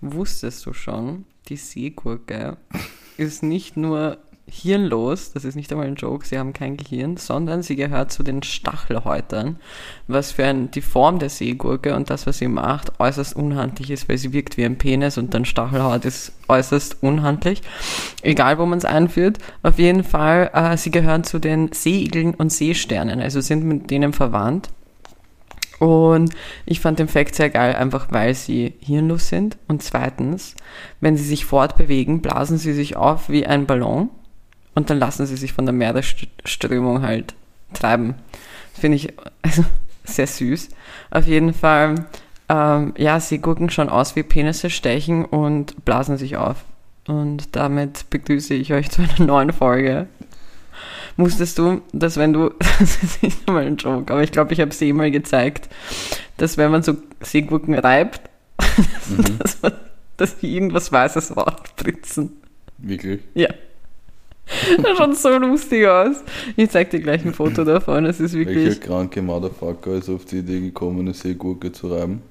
wusstest du schon, die Seegurke ist nicht nur hirnlos, das ist nicht einmal ein Joke, sie haben kein Gehirn, sondern sie gehört zu den Stachelhäutern, was für ein, die Form der Seegurke und das, was sie macht, äußerst unhandlich ist, weil sie wirkt wie ein Penis und dann Stachelhaut ist äußerst unhandlich. Egal, wo man es einführt, auf jeden Fall, äh, sie gehören zu den Seeigeln und Seesternen, also sind mit denen verwandt. Und ich fand den Fakt sehr geil, einfach weil sie hirnlos sind. Und zweitens, wenn sie sich fortbewegen, blasen sie sich auf wie ein Ballon und dann lassen sie sich von der Meeresströmung halt treiben. Finde ich also, sehr süß. Auf jeden Fall, ähm, ja, sie gucken schon aus wie Penisse, stechen und blasen sich auf. Und damit begrüße ich euch zu einer neuen Folge Wusstest du, dass wenn du, das ist nicht mal ein Joke, aber ich glaube, ich habe es eh mal gezeigt, dass wenn man so Seegurken reibt, mhm. dass, man, dass die irgendwas Weißes rausspritzen. Wirklich? Ja. Das schaut so lustig aus. Ich zeig dir gleich ein Foto davon. Es ist wirklich. Welcher kranke Motherfucker ist auf die Idee gekommen, eine Seegurke zu reiben?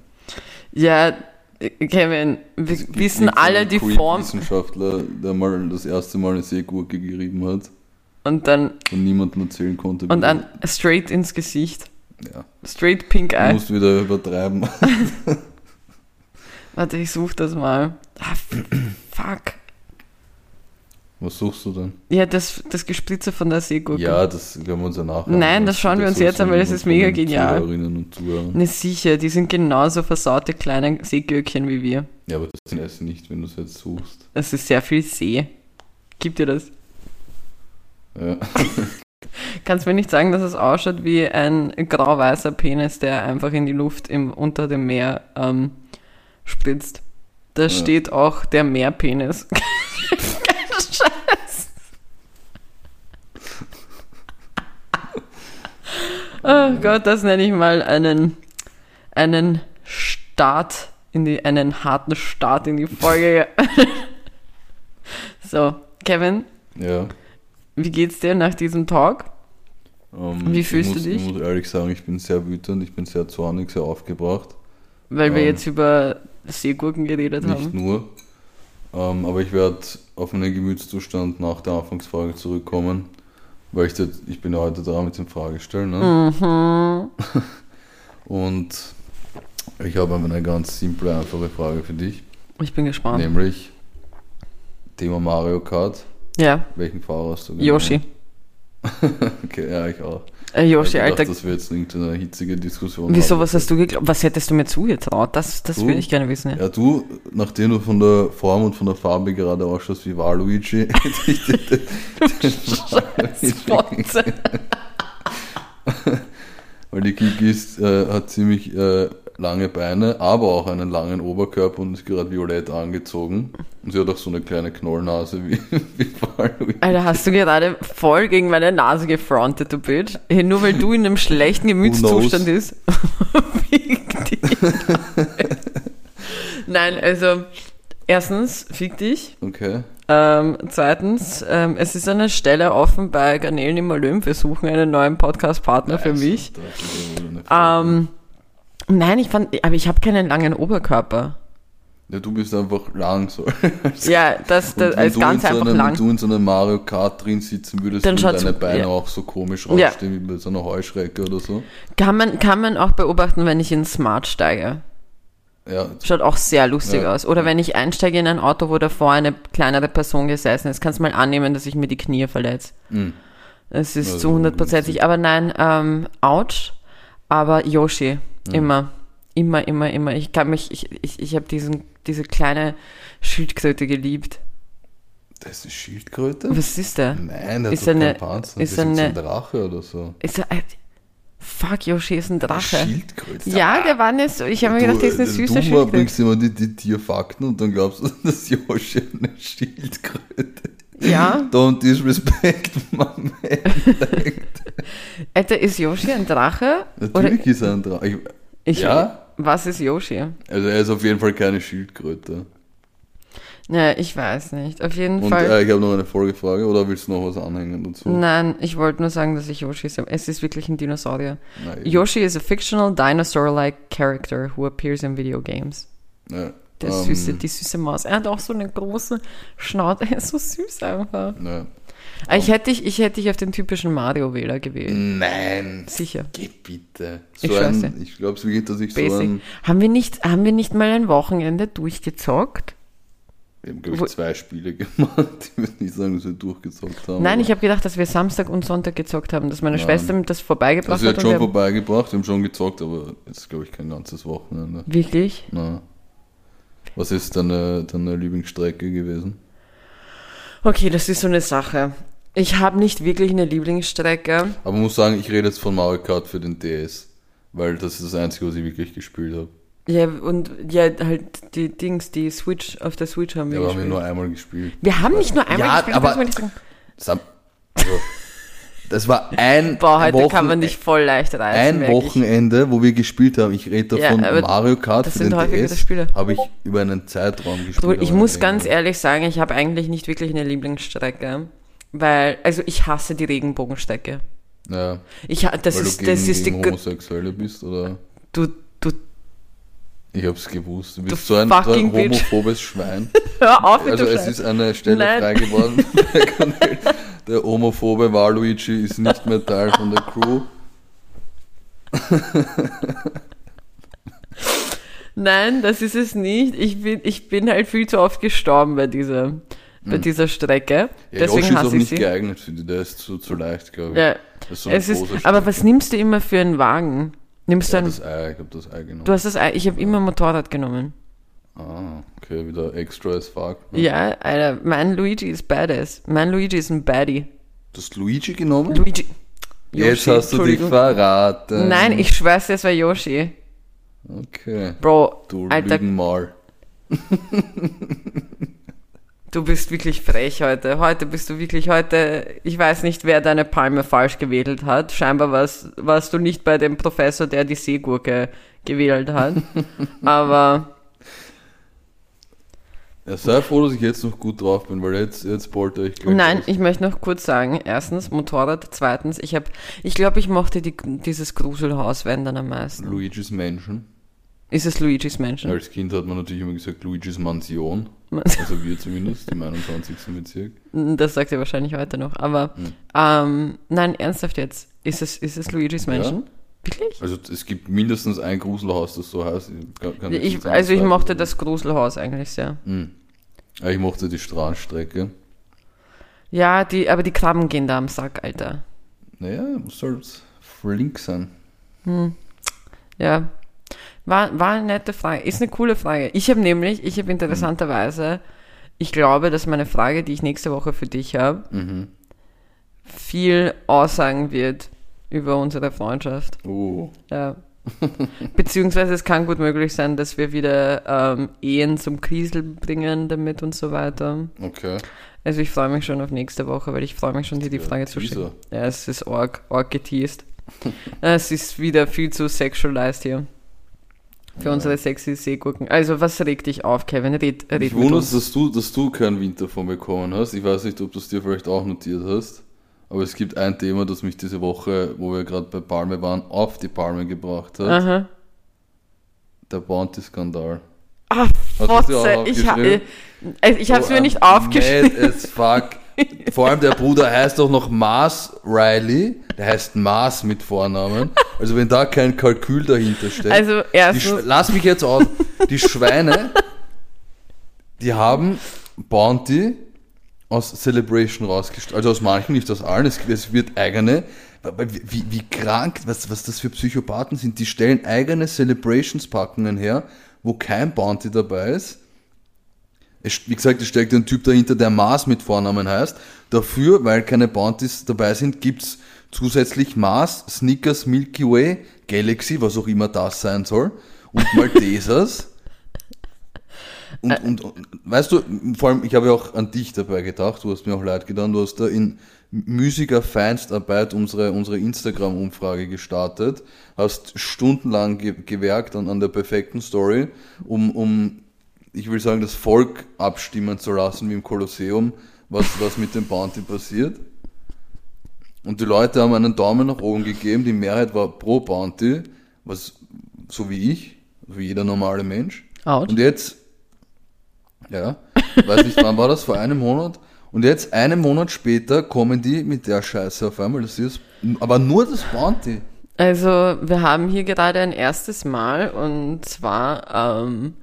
Ja, Kevin, wir wissen alle die Form. Wissenschaftler, der mal das erste Mal eine Seegurke gerieben hat. Und dann. Und niemandem erzählen konnte. Und dann straight ins Gesicht. Ja. Straight pink eye. Du musst wieder übertreiben. Warte, ich such das mal. Ah, fuck. Was suchst du denn? Ja, das, das Gespritze von der Seegurke. Ja, das können wir uns ja nachher Nein, das schauen wir uns jetzt an, weil das ist mega genial. Und ne, sicher, die sind genauso versaute kleine Seegürkchen wie wir. Ja, aber das sind es nicht, wenn du es jetzt suchst. Es ist sehr viel See. Gib dir das. Ja. Kannst mir nicht sagen, dass es ausschaut wie ein grau-weißer Penis, der einfach in die Luft im, unter dem Meer ähm, spritzt. Da ja. steht auch der Meerpenis. Scheiß. Oh Gott, das nenne ich mal einen, einen Start in die, einen harten Start in die Folge. so, Kevin. Ja. Wie geht's dir nach diesem Talk? Um, ähm, Wie fühlst muss, du dich? Ich muss ehrlich sagen, ich bin sehr wütend, ich bin sehr zornig, sehr aufgebracht. Weil wir ähm, jetzt über Seegurken geredet nicht haben? Nicht nur. Ähm, aber ich werde auf meinen Gemütszustand nach der Anfangsfrage zurückkommen, weil ich, das, ich bin ja heute da mit dem Fragestellen. Ne? Mhm. Und ich habe eine ganz simple, einfache Frage für dich. Ich bin gespannt. Nämlich Thema Mario Kart. Ja. Welchen Fahrer hast du genommen? Yoshi. okay, ja, ich auch. Äh, Yoshi, ich Alter. Das wäre jetzt irgendeine hitzige Diskussion. Wieso, haben. was hast du geglaubt? Was hättest du mir zugetraut? Das, das würde ich gerne wissen. Ja. ja. du, nachdem du von der Form und von der Farbe gerade ausschaust wie Waluigi, Weil die Kiki ist, äh, hat ziemlich äh, lange Beine, aber auch einen langen Oberkörper und ist gerade violett angezogen. Und sie hat auch so eine kleine Knollnase wie, wie Alter, hast du gerade voll gegen meine Nase gefrontet, du Bitch? Nur weil du in einem schlechten Gemütszustand bist. Nein, also erstens, fick dich. Okay. Ähm, zweitens, ähm, es ist eine Stelle offen bei Garnelen im Olymp. Wir suchen einen neuen Podcast-Partner für mich. Ähm, Nein, ich fand, aber ich habe keinen langen Oberkörper. Ja, du bist einfach lang so. ja, das, das ist ganz einfach einem, lang. Wenn du in so einem Mario Kart drin sitzen würdest, dann würden deine Beine ja. auch so komisch rausstehen ja. wie bei so einer Heuschrecke oder so. Kann man, kann man auch beobachten, wenn ich in Smart steige. Ja. Schaut auch sehr lustig ja. aus. Oder wenn ich einsteige in ein Auto, wo davor eine kleinere Person gesessen ist, kannst du mal annehmen, dass ich mir die Knie verletze. Mhm. Es ist also, zu hundertprozentig. Aber nein, ähm, ouch. Aber Yoshi. Immer. Immer, immer, immer. Ich kann mich, ich, ich, ich habe diese kleine Schildkröte geliebt. Das ist eine Schildkröte? Was ist der? Nein, das ist eine, kein Panzer. Ist das eine, ist ein Drache oder so. Ist er, fuck, Yoshi ist ein Drache. Eine Schildkröte? Ja, der war nicht so. Ich habe mir gedacht, der ist eine süße du Schildkröte. Du bringst immer die, die Tierfakten und dann glaubst du, dass Yoshi eine Schildkröte ja. Don't disrespect my man. Alter, ist Yoshi ein Drache? Natürlich Oder? ist er ein Drache. Ich, ja? Was ist Yoshi? Also er ist auf jeden Fall keine Schildkröte. Naja, ich weiß nicht. Auf jeden Und, Fall. Äh, ich habe noch eine Folgefrage oder willst du noch was anhängen dazu? Nein, ich wollte nur sagen, dass ich Yoshi ist. Es ist wirklich ein Dinosaurier. Nein. Yoshi is a fictional dinosaur-like character who appears in video games. Ja. Der Ähm. süße, die süße Maus. Er hat auch so eine große Schnauze. Er ist so süß einfach. Ne. Aber Ich hätte dich, ich hätte dich auf den typischen Mario-Wähler gewählt. Nein. Sicher. Geh bitte. Ich So dir. ein, ich glaube wirklich, dass ich so Basic. ein. haben, wir nicht, haben wir nicht mal ein Wochenende durchgezockt? Wir haben, glaube ich, zwei Spiele gemacht. Ich würde nicht sagen, dass wir durchgezockt haben. Nein, ich habe gedacht, dass wir Samstag und Sonntag gezockt haben, dass meine Nein. Schwester mir das vorbeigebracht Also, sie hat. hat und schon wir- vorbeigebracht, wir haben schon gezockt, aber jetzt glaube ich kein ganzes Wochenende. Wirklich? Na. Was ist deine, deine Lieblingsstrecke gewesen? Okay, das ist so eine Sache. Ich habe nicht wirklich eine Lieblingsstrecke. Aber man muss sagen, ich rede jetzt von Mario Kart für den DS. Weil das ist das Einzige, was ich wirklich gespielt habe. Ja, und ja, halt die Dings, die Switch, auf der Switch haben wir Ja, aber haben wir gespielt. nur einmal gespielt. wir haben nicht nur einmal Ja, gespielt, aber- nicht sagen. Das, haben, also, das war ein, Boah, heute Wochen, kann man dich voll leicht reißen. ein merk ich. Wochenende, wo wir gespielt haben. Ich rede Ja, davon aber Mario Kart das für sind den DS. Habe ich über einen Zeitraum gespielt. Du, ich muss nicht ganz ehrlich sagen, ich habe eigentlich nicht wirklich eine Lieblingsstrecke. Weil, also ich hasse die Regenbogenstrecke. Ja, Ich, das weil ist, du gegen, das ist die, gegen gr- Homosexuelle bist, oder? du, du, Ich hab's gewusst. Du Du bist so ein, so ein homophobes Schwein. hör auf Also es ist eine Stelle Nein. frei geworden. Der homophobe Waluigi ist nicht mehr Teil von der Crew. Nein, das ist es nicht. Ich bin, ich bin halt viel zu oft gestorben bei dieser, bei dieser Strecke. Hm. Ja, Deswegen Yoshi ist auch nicht sie. geeignet für die, der ist zu, zu leicht, glaube ich. Ja, so es ist, aber was nimmst du immer für einen Wagen? Nimmst ja, du einen, das Ei, ich habe das Ei genommen. du hast das, Ei- ich habe immer Motorrad genommen. ah, okay, wieder extra as fuck. ne? Ja, Alter, mein Luigi ist badass. Mein Luigi ist ein Baddie. Du hast Luigi genommen? Luigi. Jetzt Yoshi, hast du dich verraten. Nein, ich schwör's es war Yoshi. Okay. Bro, Du Alter, Lügenmal. du bist wirklich frech heute. Heute bist du wirklich heute. Ich weiß nicht, wer deine Palme falsch gewählt hat. Scheinbar warst, warst du nicht bei dem Professor, der die Seegurke gewählt hat. Aber Ja, sei froh, dass ich jetzt noch gut drauf bin, weil jetzt, jetzt polter ich gleich nein, aus. ich möchte noch kurz sagen: erstens Motorrad, zweitens, ich habe, ich glaube, ich mochte die, dieses Gruselhaus wenn dann am meisten. Luigi's Mansion. Ist es Luigi's Mansion? Als Kind hat man natürlich immer gesagt Luigi's Mansion. Also wir zumindest, im 21. Bezirk. Das sagt er wahrscheinlich heute noch. Aber Hm. ähm, nein, ernsthaft jetzt. Ist es, ist es Luigi's Mansion? Wirklich? Also es gibt mindestens ein Gruselhaus, das so heißt. Ich kann, Ich, also ich mochte das Gruselhaus eigentlich sehr. Hm. Ja, ich mochte die Straßenstrecke. Ja, die, aber die Krabben gehen da am Sack, Alter. Naja, muss halt flink sein. Ja. War, war eine nette Frage. Ist eine coole Frage. Ich habe nämlich, ich habe interessanterweise, ich glaube, dass meine Frage, die ich nächste Woche für dich habe, Mhm. viel aussagen wird über unsere Freundschaft. Oh. Ja. Beziehungsweise es kann gut möglich sein, dass wir wieder ähm, Ehen zum Kriesel bringen damit und so weiter. Okay. Also ich freue mich schon auf nächste Woche, weil ich freue mich schon, dir die Frage zu schicken. Ja, es ist arg, arg geteased. es ist wieder viel zu sexualized hier. Für unsere sexy Seegurken. Also, was regt dich auf, Kevin? Red, red Ich wundere, uns. dass du, dass du keinen Wind davon bekommen hast. Ich weiß nicht, ob du es dir vielleicht auch notiert hast. Aber es gibt ein Thema, das mich diese Woche, wo wir gerade bei Palme waren, auf die Palme gebracht hat. Aha. Der Bounty-Skandal. Ah, auch Fotze. Ich, ha aufgeschrieben? äh, ich habe es So mir nicht aufgeschrieben. Mad as fuck. Vor allem der Bruder heißt auch noch Mars Riley. Der heißt Mars mit Vornamen. Also wenn da kein Kalkül dahinter steckt. Also, erstens, Lass mich jetzt aus. Die Schweine, die haben Bounty aus Celebration rausgestellt. Also aus manchen, nicht aus allen. Es, es wird eigene. wie, wie krank, was, was das für Psychopathen sind. Die stellen eigene Celebrations-Packungen her, wo kein Bounty dabei ist. Es, wie gesagt, es steckt ein Typ dahinter, der Mars mit Vornamen heißt. Dafür, weil keine Bounties dabei sind, gibt's zusätzlich Mars, Snickers, Milky Way, Galaxy, was auch immer das sein soll, und Maltesers. Und, und, und weißt du, vor allem, ich habe ja auch an dich dabei gedacht, du hast mir auch leid getan, du hast da in müßiger Feinstarbeit unsere, unsere Instagram-Umfrage gestartet, hast stundenlang ge gewerkt an, an der perfekten Story, um, um, ich will sagen, das Volk abstimmen zu lassen, wie im Kolosseum, was, was mit dem Bounty passiert. Und die Leute haben einen Daumen nach oben gegeben, die Mehrheit war pro Bounty, was so wie ich, wie jeder normale Mensch. Out. Und jetzt Ja, weiß nicht, wann war das? Vor einem Monat? Und jetzt, einen Monat später, kommen die mit der Scheiße auf einmal. Das ist, aber nur das Bounty. Also, wir haben hier gerade ein erstes Mal und zwar, ähm,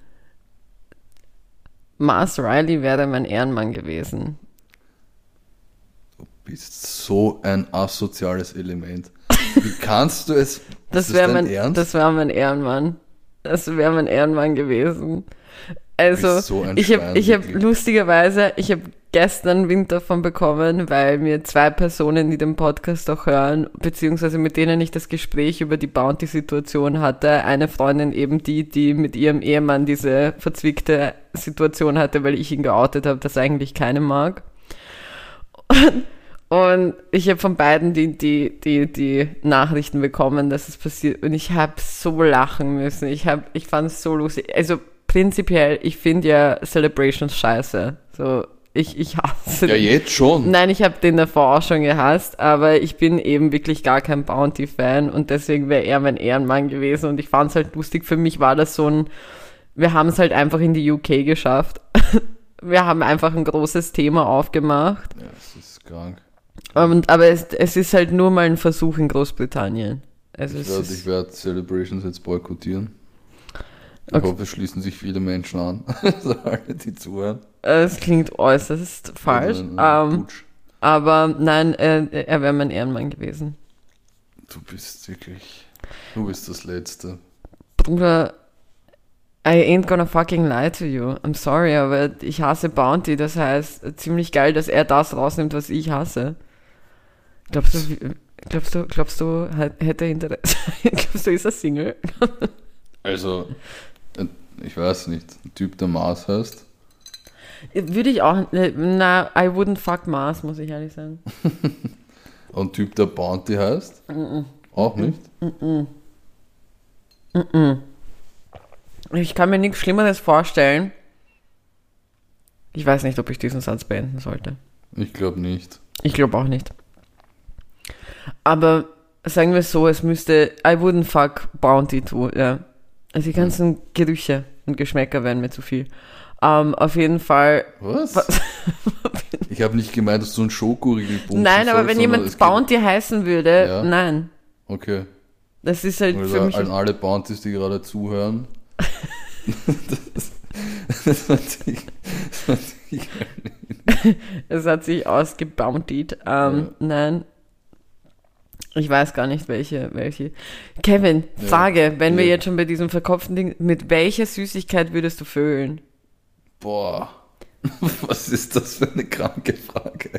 Mars Riley wäre mein Ehrenmann gewesen. Du bist so ein asoziales Element. Wie kannst du es? Das wäre mein, das wäre mein Ehrenmann. Das wäre mein Ehrenmann gewesen. Also, so ich habe ich hab lustigerweise, ich habe gestern Wind davon bekommen, weil mir zwei Personen, die den Podcast auch hören, beziehungsweise mit denen ich das Gespräch über die Bounty-Situation hatte, eine Freundin eben die, die mit ihrem Ehemann diese verzwickte Situation hatte, weil ich ihn geoutet habe, dass er eigentlich keine mag. Und ich habe von beiden die, die, die, die Nachrichten bekommen, dass es passiert. Und ich habe so lachen müssen. Ich, hab, ich fand es so lustig. Also prinzipiell, ich finde ja Celebrations scheiße. So, ich, ich hasse ja, jetzt schon. Nein, ich habe den davor auch schon gehasst, aber ich bin eben wirklich gar kein Bounty-Fan und deswegen wäre er mein Ehrenmann gewesen und ich fand es halt lustig. Für mich war das so ein, wir haben es halt einfach in die UK geschafft. Wir haben einfach ein großes Thema aufgemacht. Ja, es ist krank. Und, aber es, es ist halt nur mal ein Versuch in Großbritannien. Also Ich werde werd Celebrations jetzt boykottieren. Ich Okay. hoffe, es schließen sich viele Menschen an. alle, die zuhören. es klingt äußerst falsch. Also, äh, Ähm, aber nein, äh, er wäre mein Ehrenmann gewesen. Du bist wirklich. Du bist das Letzte. Bruder, I ain't gonna fucking lie to you. I'm sorry, aber ich hasse Bounty. Das heißt, ziemlich geil, dass er das rausnimmt, was ich hasse. Glaubst du, glaubst du, glaubst du, hätte er Interesse? glaubst du, ist er Single? Also, ich weiß nicht. Ein Typ, der Mars heißt. Würde ich auch, äh, na, I wouldn't fuck Mars, muss ich ehrlich sagen. Und Typ, der Bounty heißt. Auch nicht. Ich kann mir nichts Schlimmeres vorstellen. Ich weiß nicht, ob ich diesen Satz beenden sollte. Ich glaube nicht. Ich glaube auch nicht. Aber sagen wir es so, es müsste I wouldn't fuck Bounty too, ja. Also die ganzen Gerüche und Geschmäcker wären mir zu viel. Ähm, auf jeden Fall. Was? Ich habe nicht gemeint, dass du ein Schokoriegel nein, aber wenn jemand es geht- Bounty heißen würde, Ja. nein. Okay. Das ist halt für Also mich. an alle Bounties, die gerade zuhören. das, das fand ich, das fand ich Es hat sich ausgebountied. Ähm, Nein. Ich weiß gar nicht, welche, welche. Kevin, Ja. Frage, wenn wir Ja. jetzt schon bei diesem verkopften Ding, mit welcher Süßigkeit würdest du vögeln? Boah. Was ist das für eine kranke Frage?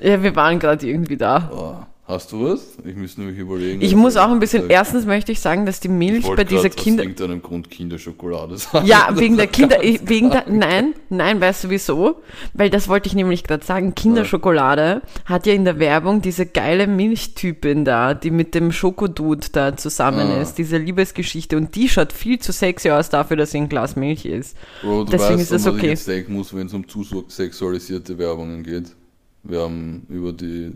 Ja, wir waren gerade irgendwie da. Boah. Hast du was? Ich muss nämlich überlegen. Ich muss auch ein bisschen, sag. erstens möchte ich sagen, dass die Milch bei dieser grad Kinder... Aus irgendeinem Grund Kinderschokolade sagen. Ja, wegen der Kinder, wegen der, nein, nein, weißt du wieso? Weil das wollte ich nämlich gerade sagen, Kinderschokolade hat ja in der Werbung diese geile Milchtypin da, die mit dem Schokodude da zusammen Ah. ist, diese Liebesgeschichte und die schaut viel zu sexy aus dafür, dass sie ein Glas Milch ist. Bro, du Deswegen weißt, ist das was okay. ich jetzt denken muss, wenn es um zu sexualisierte Werbungen geht. Wir haben über die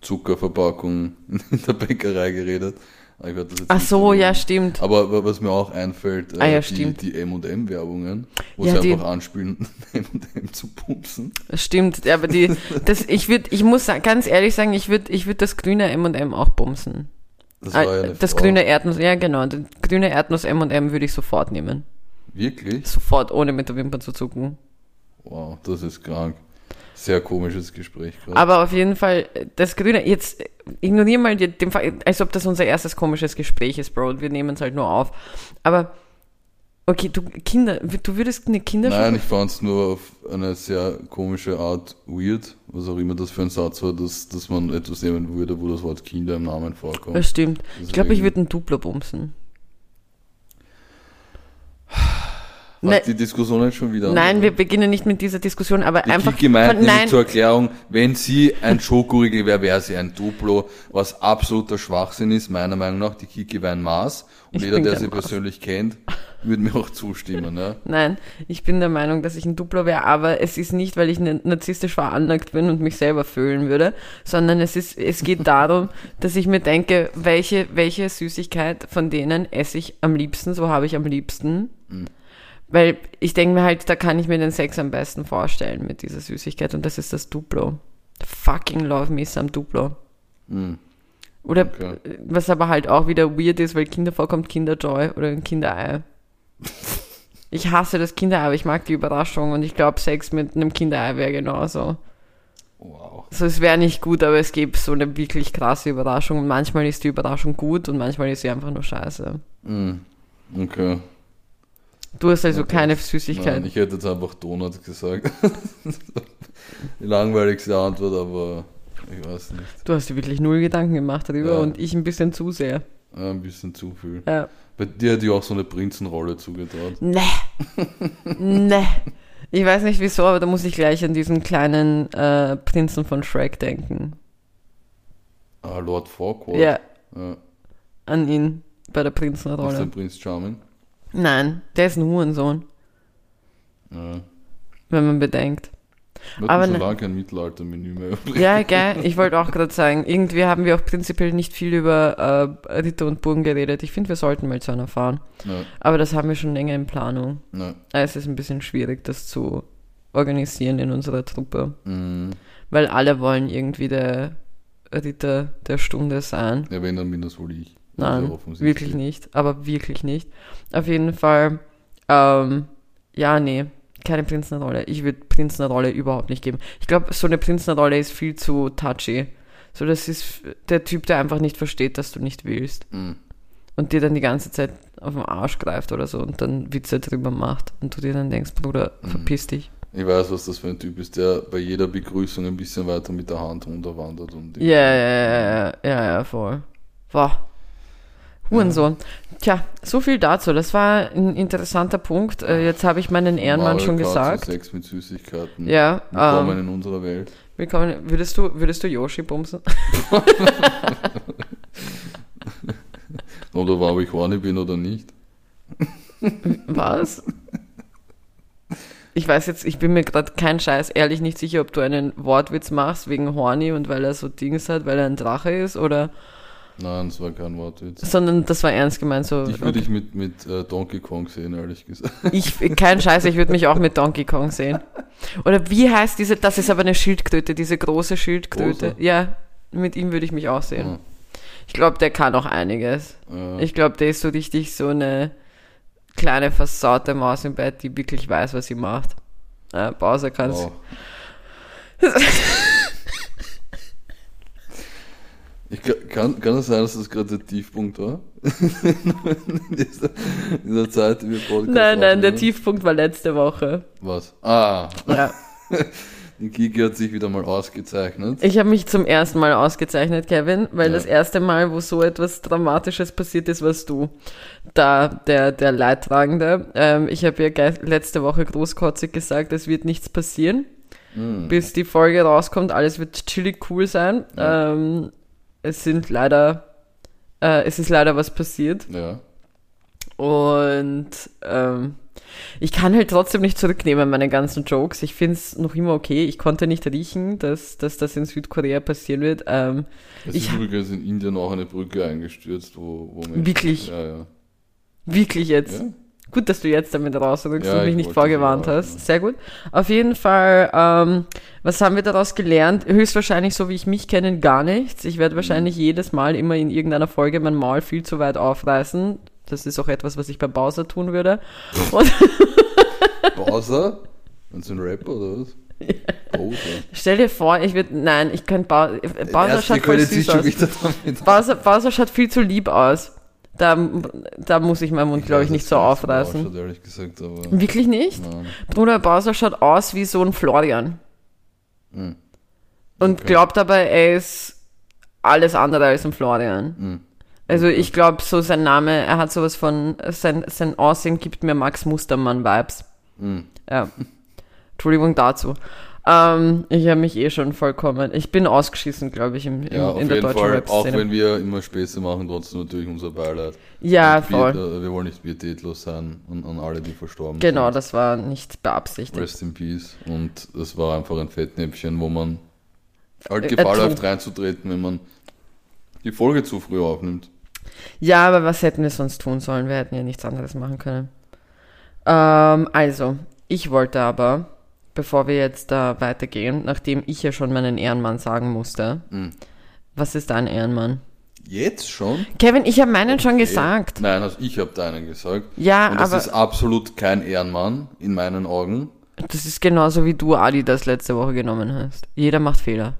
Zuckerverpackung in der Bäckerei geredet. Aber Ich werd das jetzt Ach so, ja, stimmt. Aber wa- was mir auch einfällt, äh, Ah, ja, die, stimmt. die M&M-Werbungen, wo Ja, sie einfach anspielen, M&M zu pupsen. Stimmt, ja, aber die, das, ich würde, ich muss ganz ehrlich sagen, ich würde, ich würde das grüne M&M auch bumsen. Das war ja Ah, eine das Frau. grüne Erdnuss, ja genau, das grüne Erdnuss M&M würde ich sofort nehmen. Wirklich? Sofort, ohne mit der Wimper zu zucken. Wow, das ist krank. Sehr komisches Gespräch gerade. Aber auf jeden Fall, das Grüne, jetzt ignoriere mal den Fall, als ob das unser erstes komisches Gespräch ist, Bro. Wir nehmen es halt nur auf. Aber, okay, du, Kinder, du würdest eine Kinderschokolade. Nein, ich fand es nur auf eine sehr komische Art weird, was auch immer das für ein Satz war, dass, dass man etwas nehmen würde, wo das Wort Kinder im Namen vorkommt. Das stimmt. Ich glaube, ich Deswegen- würde ein Duplo bumsen. Ne- die Diskussion jetzt schon wieder Nein, wir beginnen nicht mit dieser Diskussion, aber Die einfach. Kiki meint von, nein, zur Erklärung, wenn sie ein Schokoriegel wäre, wäre sie ein Duplo, was absoluter Schwachsinn ist, meiner Meinung nach. Die Kiki wäre ein Maß. Und Ich jeder, der sie Maß. persönlich kennt, würde mir auch zustimmen. Ja? nein, ich bin der Meinung, dass ich ein Duplo wäre, aber es ist nicht, weil ich ne- narzisstisch veranlagt bin und mich selber fühlen würde, sondern es ist, es geht darum, dass ich mir denke, welche, welche Süßigkeit von denen esse ich am liebsten, so habe ich am liebsten. Weil ich denke mir halt, da kann ich mir den Sex am besten vorstellen mit dieser Süßigkeit und das ist das Duplo. Fucking love me some Duplo. Hm. Oder Okay. was aber halt auch wieder weird ist, weil Kinder vorkommt, Kinderjoy oder ein Kinderei. Ich hasse das Kinderei, aber ich mag die Überraschung und ich glaube, Sex mit einem Kinderei wäre genauso. Wow. So, es wäre nicht gut, aber es gibt so eine wirklich krasse Überraschung und manchmal ist die Überraschung gut und manchmal ist sie einfach nur scheiße. Hm. Okay. Du hast also Okay. keine Süßigkeit. Nein, ich hätte jetzt einfach Donut gesagt. Die langweiligste Antwort, aber ich weiß nicht. Du hast dir wirklich null Gedanken gemacht darüber Ja. und ich ein bisschen zu sehr. Ja, ein bisschen zu viel. Ja. Bei dir hätte ich auch so eine Prinzenrolle zugetraut. Ne. ne. Ich weiß nicht wieso, aber da muss ich gleich an diesen kleinen äh, Prinzen von Shrek denken. Ah, Lord Farquaad. Ja, ja. an ihn bei der Ist der Prinzenrolle. Prinz Charming? Nein, der ist ein Hurensohn, Ja. wenn man bedenkt. Wir Aber schon ne- lange kein Mittelalter-Menü mehr. übrig. Ja, gell, ich wollte auch gerade sagen, irgendwie haben wir auch prinzipiell nicht viel über äh, Ritter und Burgen geredet. Ich finde, wir sollten mal zu einer fahren. Ja, Aber das haben wir schon länger in Planung. ja. Äh, Es ist ein bisschen schwierig, das zu organisieren in unserer Truppe. Mhm. Weil alle wollen irgendwie der Ritter der Stunde sein. ja, wenn, dann bin das wohl ich. Nein, offensichtlich. wirklich nicht. Aber wirklich nicht. Auf jeden Fall, ähm, ja, nee, keine Prinzenrolle. Ich würde Prinzenrolle überhaupt nicht geben. Ich glaube, so eine Prinzenrolle ist viel zu touchy. So, das ist der Typ, der einfach nicht versteht, dass du nicht willst. Mhm. Und dir dann die ganze Zeit auf den Arsch greift oder so und dann Witze drüber macht. Und du dir dann denkst, Bruder, Mhm. verpiss dich. Ich weiß, was das für ein Typ ist, der bei jeder Begrüßung ein bisschen weiter mit der Hand runterwandert. Und Ja, ja, ja, ja, ja, ja, voll. Boah. Hurensohn. Tja, so viel dazu. Das war ein interessanter Punkt. Äh, jetzt habe ich meinen Ehrenmann Mario schon gesagt. Sex mit Süßigkeiten. Ja, Willkommen ähm, in unserer Welt. willkommen. Würdest du, würdest du Yoshi bumsen? Oder ob ich horny bin oder nicht. Was? Ich weiß jetzt, ich bin mir gerade kein Scheiß ehrlich nicht sicher, ob du einen Wortwitz machst wegen Horny und weil er so Dings hat, weil er ein Drache ist oder, Nein, das war kein Wortwitz. sondern das war ernst gemeint so. Ich würde dich mit, mit äh, Donkey Kong sehen, ehrlich gesagt. Ich, kein Scheiß, ich würde mich auch mit Donkey Kong sehen. Oder wie heißt diese, das ist aber eine Schildkröte, diese große Schildkröte. Große? Ja, mit ihm würde ich mich auch sehen. Ja. Ich glaube, der kann auch einiges. Äh, Ich glaube, der ist so richtig so eine kleine versaute Maus im Bett, die wirklich weiß, was sie macht. Äh, Bowser kann wow. Ich ka- kann, kann es sein, dass das gerade der Tiefpunkt war? in, dieser, in dieser Zeit, die wir Podcast Nein, nein, der? Tiefpunkt war letzte Woche. Was? Ah, Ja. die Kiki hat sich wieder mal ausgezeichnet. Ich habe mich zum ersten Mal ausgezeichnet, Kevin, weil Ja. das erste Mal, wo so etwas Dramatisches passiert ist, warst du da der, der Leidtragende. Ähm, ich habe ja letzte Woche großkotzig gesagt, es wird nichts passieren, Hm. bis die Folge rauskommt. Alles wird chillig cool sein. Ja. Ähm, es sind leider, äh, es ist leider was passiert. Ja. Und ähm, ich kann halt trotzdem nicht zurücknehmen, meine ganzen Jokes. Ich finde es noch immer okay. Ich konnte nicht riechen, dass, dass das in Südkorea passieren wird. Ähm, Es ist übrigens in Indien auch eine Brücke eingestürzt, wo, wo Menschen- Wirklich? Ja, ja. wirklich jetzt. ja? Gut, dass du jetzt damit rausrückst Ja, und mich ich nicht vorgewarnt so hast. Sehr gut. Auf jeden Fall, ähm, was haben wir daraus gelernt? Höchstwahrscheinlich, so wie ich mich kenne, gar nichts. Ich werde wahrscheinlich Mhm. jedes Mal immer in irgendeiner Folge mein Maul viel zu weit aufreißen. Das ist auch etwas, was ich bei Bowser tun würde. Und Bowser? Meinst du ein Rapper oder was? Bowser. stell dir vor, ich würde, nein, ich könnte Bowser, Bowser Erst schaut voll süß aus. Bowser, Bowser schaut viel zu lieb aus. Da, da muss ich meinen Mund, glaube ich, nicht so aufreißen. ausschaut, ehrlich gesagt, aber. Wirklich nicht? Nein. Bruder Bowser schaut aus wie so ein Florian. Hm. Und Okay. glaubt aber, er ist alles andere als ein Florian. Hm. Also ich glaube, so sein Name, er hat sowas von, sein, sein Aussehen gibt mir Max Mustermann-Vibes. Hm. Ja. Entschuldigung dazu. Ähm, ich habe mich eh schon vollkommen, ich bin ausgeschissen, glaube ich, im, im, Ja, auf in der jeden deutschen Fall, auch Rap-Szene. wenn wir immer Späße machen, trotzdem natürlich unser Beileid. Ja, Und voll. Wir, äh, wir wollen nicht pietätlos sein an, an alle, die verstorben Genau, sind. das war nicht beabsichtigt. Rest in Peace. Und es war einfach ein Fettnäpfchen, wo man halt Äh, Gefahr äh, läuft reinzutreten, wenn man die Folge zu früh aufnimmt. Ja, aber was hätten wir sonst tun sollen? Wir hätten ja nichts anderes machen können. Ähm, also, ich wollte aber, bevor wir jetzt da weitergehen, nachdem ich ja schon meinen Ehrenmann sagen musste, Mhm. was ist dein Ehrenmann? Jetzt schon? Kevin, ich habe meinen schon Okay. gesagt. Nein, also ich habe deinen gesagt. Ja, Und das aber ist absolut kein Ehrenmann in meinen Augen. das ist genauso wie du Adi das letzte Woche genommen hast. Jeder macht Fehler.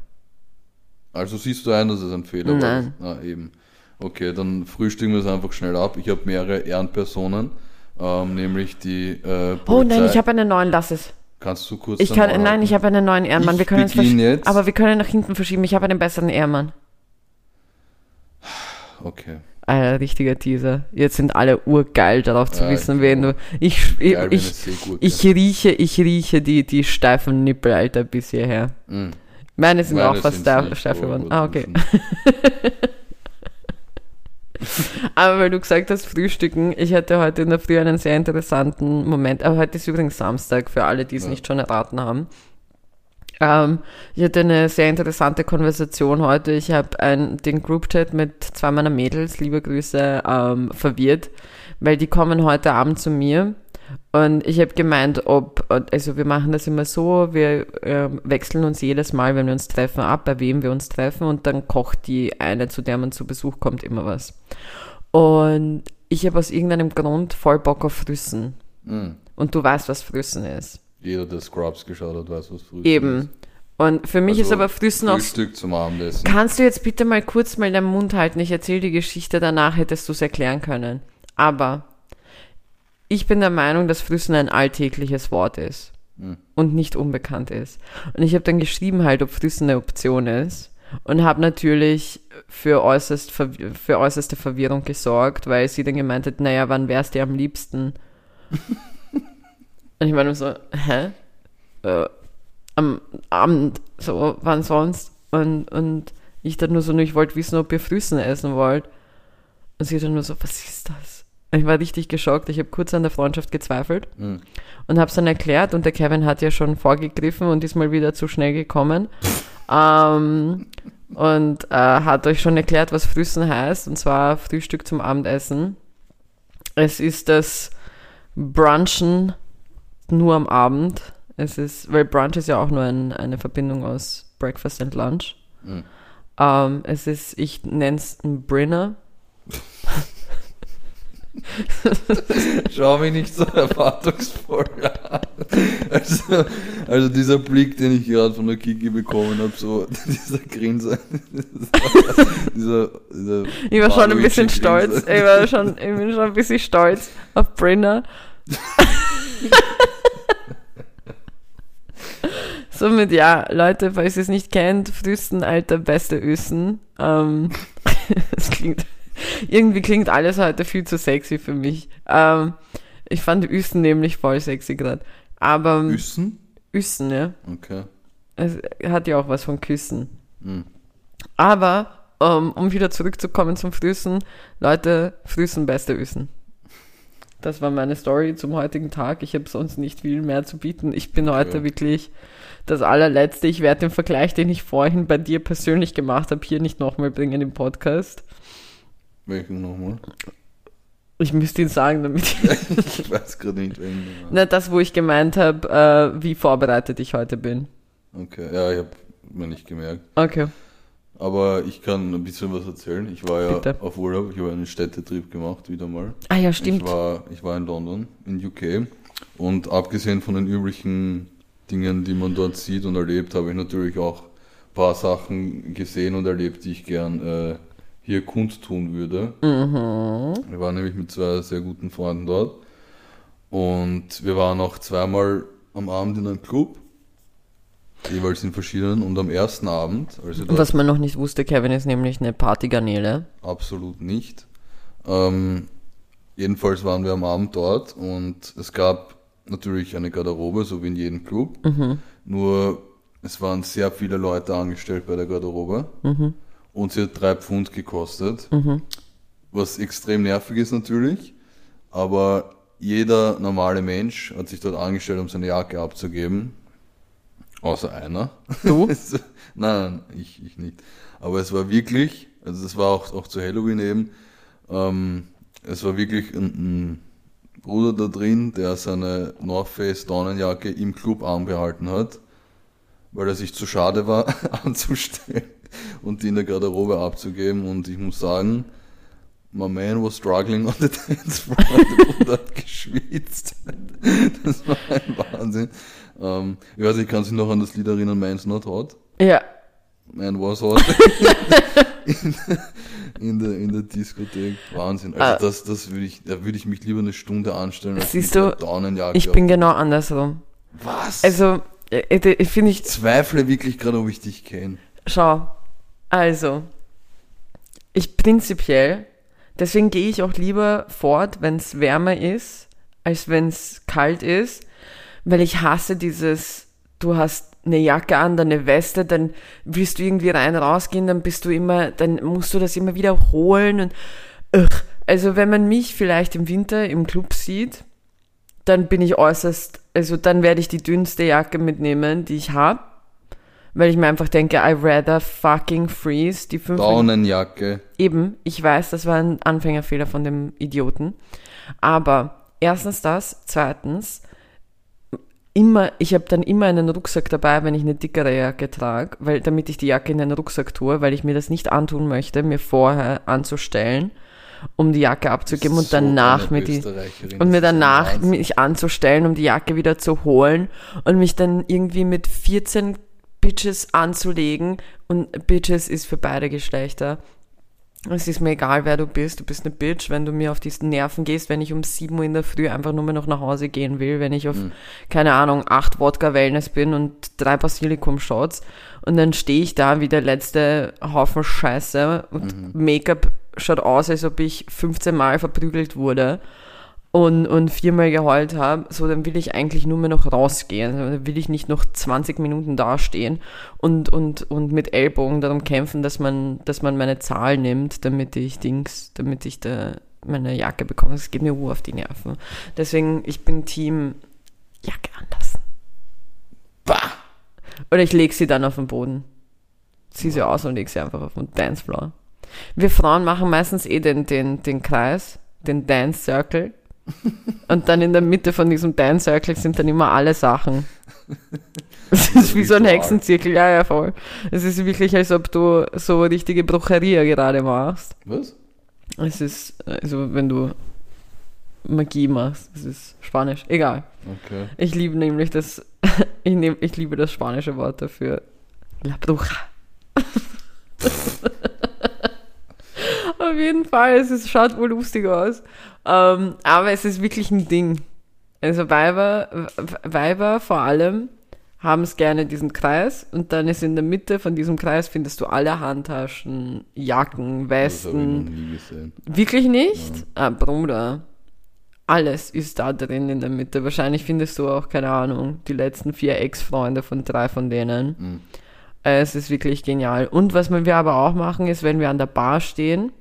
Also siehst du ein, dass es ein Fehler Nein. war? Na eben. Okay, dann frühstücken wir es einfach schnell ab. Ich habe mehrere Ehrenpersonen, ähm, nämlich die äh, Polizei. Oh nein, ich habe einen neuen, lass es. Kannst du kurz Ich kann, nein, ich habe einen neuen Ehrenmann. Ich wir können es beginn versch- jetzt. Aber wir können nach hinten verschieben. Ich habe einen besseren Ehrenmann. Okay. Alter, richtiger Teaser. Jetzt sind alle urgeil darauf zu Ja, wissen, wen du. Ich, ich, Geil ich, ich rieche, ich rieche die, die steifen Nippel, Alter, bis hierher. Mm. Meine sind Meine auch fast steif geworden. Ah, okay. Aber weil du gesagt hast, Frühstücken, ich hatte heute in der Früh einen sehr interessanten Moment. Aber heute ist übrigens Samstag, für alle, die es Ja. nicht schon erraten haben. Ähm, ich hatte eine sehr interessante Konversation heute. Ich habe ein- den Groupchat mit zwei meiner Mädels, liebe Grüße, ähm, verwirrt, weil die kommen heute Abend zu mir. Und ich habe gemeint, ob, also wir machen das immer so, wir ähm, wechseln uns jedes Mal, wenn wir uns treffen, ab, bei wem wir uns treffen und dann kocht die eine, zu der man zu Besuch kommt, immer was. Und ich habe aus irgendeinem Grund voll Bock auf Früssen. Mm. Und du weißt, was Früssen ist. Jeder, der Scrubs geschaut hat, weiß, was Frühstück Eben. ist. Und für mich Also ist aber Früssen aus. Frühstück zum Abendessen. Kannst du jetzt bitte mal kurz mal deinen Mund halten? Ich erzähle die Geschichte, danach hättest du es erklären können. Aber ich bin der Meinung, dass Früssen ein alltägliches Wort ist Hm. und nicht unbekannt ist. Und ich habe dann geschrieben halt, ob Früssen eine Option ist und habe natürlich für, äußerst, für äußerste Verwirrung gesorgt, weil sie dann gemeint hat, naja, wann wär's dir am liebsten? und ich meine so, hä? Äh, am Abend, so, wann sonst? Und, und ich dann nur so, ich wollte wissen, ob ihr Früssen essen wollt. Und sie dann nur so, was ist das? Ich war richtig geschockt. Ich habe kurz an der Freundschaft gezweifelt Mm. und habe es dann erklärt. Und der Kevin hat ja schon vorgegriffen und ist mal wieder zu schnell gekommen. ähm, und äh, hat euch schon erklärt, was Früssen heißt. Und zwar Frühstück zum Abendessen. Es ist das Brunchen nur am Abend. Es ist, weil Brunch ist ja auch nur ein, eine Verbindung aus Breakfast and Lunch. Mm. Ähm, es ist, ich nenne es ein Brinner. Schau mich nicht so erwartungsvoll an. Also, also dieser Blick, den ich gerade von der Kiki bekommen habe, so dieser Grinser. dieser, dieser Ich war schon ein bisschen Waluigi-Grinser. stolz. Ich war schon, ich bin schon ein bisschen stolz auf Brinner. Somit ja, Leute, falls ihr es nicht kennt, Früsten, alter, beste Ösen. Ähm, es klingt, irgendwie klingt alles heute viel zu sexy für mich. Ähm, ich fand Ösen nämlich voll sexy gerade. Aber Üssen? Ösen, ja. Okay. Es hat ja auch was von Küssen. Hm. Aber, ähm, um wieder zurückzukommen zum Früßen, Leute, Früßen, beste Ösen. Das war meine Story zum heutigen Tag. Ich habe sonst nicht viel mehr zu bieten. Ich bin heute wirklich das allerletzte. Ich werde den Vergleich, den ich vorhin bei dir persönlich gemacht habe, hier nicht nochmal bringen im Podcast. Welchen nochmal? Ich müsste ihn sagen, damit ich... Ich weiß gerade nicht, welchen. Na, das, wo ich gemeint habe, äh, wie vorbereitet ich heute bin. Okay, ja, ich habe mir nicht gemerkt. Okay. Aber ich kann ein bisschen was erzählen. Ich war ja Bitte. auf Urlaub, ich habe einen Städtetrip gemacht, wieder mal. Ah ja, stimmt. Ich war, ich war in London, in UK. Und abgesehen von den üblichen Dingen, die man dort sieht und erlebt, habe ich natürlich auch ein paar Sachen gesehen und erlebt, die ich gern äh, hier kundtun würde. Mhm. Wir waren nämlich mit zwei sehr guten Freunden dort. Und wir waren auch zweimal am Abend in einem Club. Jeweils in verschiedenen. Und am ersten Abend, als wir dort Was man noch nicht wusste, Kevin ist nämlich eine Partygarnele. Absolut nicht. Ähm, jedenfalls waren wir am Abend dort und es gab natürlich eine Garderobe, so wie in jedem Club. Nur es waren sehr viele Leute angestellt bei der Garderobe und sie hat drei Pfund gekostet, was extrem nervig ist natürlich. Aber jeder normale Mensch hat sich dort angestellt, um seine Jacke abzugeben. Außer einer. Du? Nein, nein, ich, ich nicht. Aber es war wirklich, also das war auch, auch zu Halloween eben, ähm, es war wirklich ein, ein Bruder da drin, der seine North Face Daunenjacke im Clubarm behalten hat, weil er sich zu schade war anzustellen und die in der Garderobe abzugeben. Und ich muss sagen, my man was struggling on the dance floor und hat geschwitzt. Das war ein Wahnsinn. Ähm, ich weiß nicht, kann sich noch an das Lied erinnern, Man's Not Hot? Ja. Man was hot. in, in, der, in der Diskothek. Wahnsinn. Also Ah. das, das würde ich, da würde ich mich lieber eine Stunde anstellen, als Siehst du. Ich bin genau andersrum. Was? Also, äh, äh, finde ich, ich zweifle wirklich gerade, ob ich dich kenne. schau, also, ich prinzipiell, deswegen gehe ich auch lieber fort, wenn es wärmer ist, als wenn es kalt ist, weil ich hasse dieses, du hast eine Jacke an, dann eine Weste, dann willst du irgendwie rein rausgehen, dann bist du immer, dann musst du das immer wieder holen und ugh. also wenn man mich vielleicht im Winter im Club sieht, dann bin ich äußerst, also dann werde ich die dünnste Jacke mitnehmen, die ich habe, weil ich mir einfach denke, I rather fucking freeze die fünf Daunenjacke. Eben, ich weiß, das war ein Anfängerfehler von dem Idioten. Aber erstens das, zweitens, immer, ich habe dann immer einen Rucksack dabei, wenn ich eine dickere Jacke trage, weil damit ich die Jacke in den Rucksack tue, weil ich mir das nicht antun möchte, mir vorher anzustellen, um die Jacke abzugeben und So danach mir die und mir danach mich anzustellen, um die Jacke wieder zu holen und mich dann irgendwie mit 14 Bitches anzulegen und Bitches ist für beide Geschlechter. Es ist mir egal, wer du bist. Du bist eine Bitch, wenn du mir auf diesen Nerven gehst, wenn ich um 7 Uhr in der Früh einfach nur mehr noch nach Hause gehen will, wenn ich auf, keine Ahnung, acht Wodka-Wellness bin und drei Basilikum-Shots und dann stehe ich da wie der letzte Haufen Scheiße und Make-up schaut aus, als ob ich 15 Mal verprügelt wurde und, und viermal geheult habe, so dann will ich eigentlich nur mehr noch rausgehen. Also, Dann will ich nicht noch 20 Minuten dastehen und, und, und mit Ellbogen darum kämpfen, dass man, dass man meine Zahl nimmt, damit ich Dings, damit ich da meine Jacke bekomme. Das geht mir ur auf die Nerven. Deswegen, ich bin Team Jacke anlassen. Bah! Oder ich lege sie dann auf den Boden. Zieh sie aus und leg sie einfach auf den Dancefloor. Wir Frauen machen meistens eh den, den, den Kreis, den Dance Circle. Und dann in der Mitte von diesem Dance Circle sind dann immer alle Sachen. Es ist wie so ein. Hexenzirkel, ja, ja, voll. Es ist wirklich, als ob du so richtige Brucheria gerade machst. Was? Es ist, also wenn du Magie machst, das ist Spanisch, egal. Okay. Ich liebe nämlich das, ich, nehm, ich liebe das spanische Wort dafür. La bruja. Auf jeden Fall, es ist, schaut wohl lustig aus. Ähm, aber es ist wirklich ein Ding. Also Weiber, Weiber vor allem haben es gerne diesen Kreis und dann ist in der Mitte von diesem Kreis findest du alle Handtaschen, Jacken, Das habe ich Westen, noch nie. Wirklich nicht? Ah, Bruder. Alles ist da drin in der Mitte. Wahrscheinlich findest du auch, keine Ahnung, die letzten vier Ex-Freunde von drei von denen. Mhm. Es ist wirklich genial. Und was wir aber auch machen, ist, wenn wir an der Bar stehen,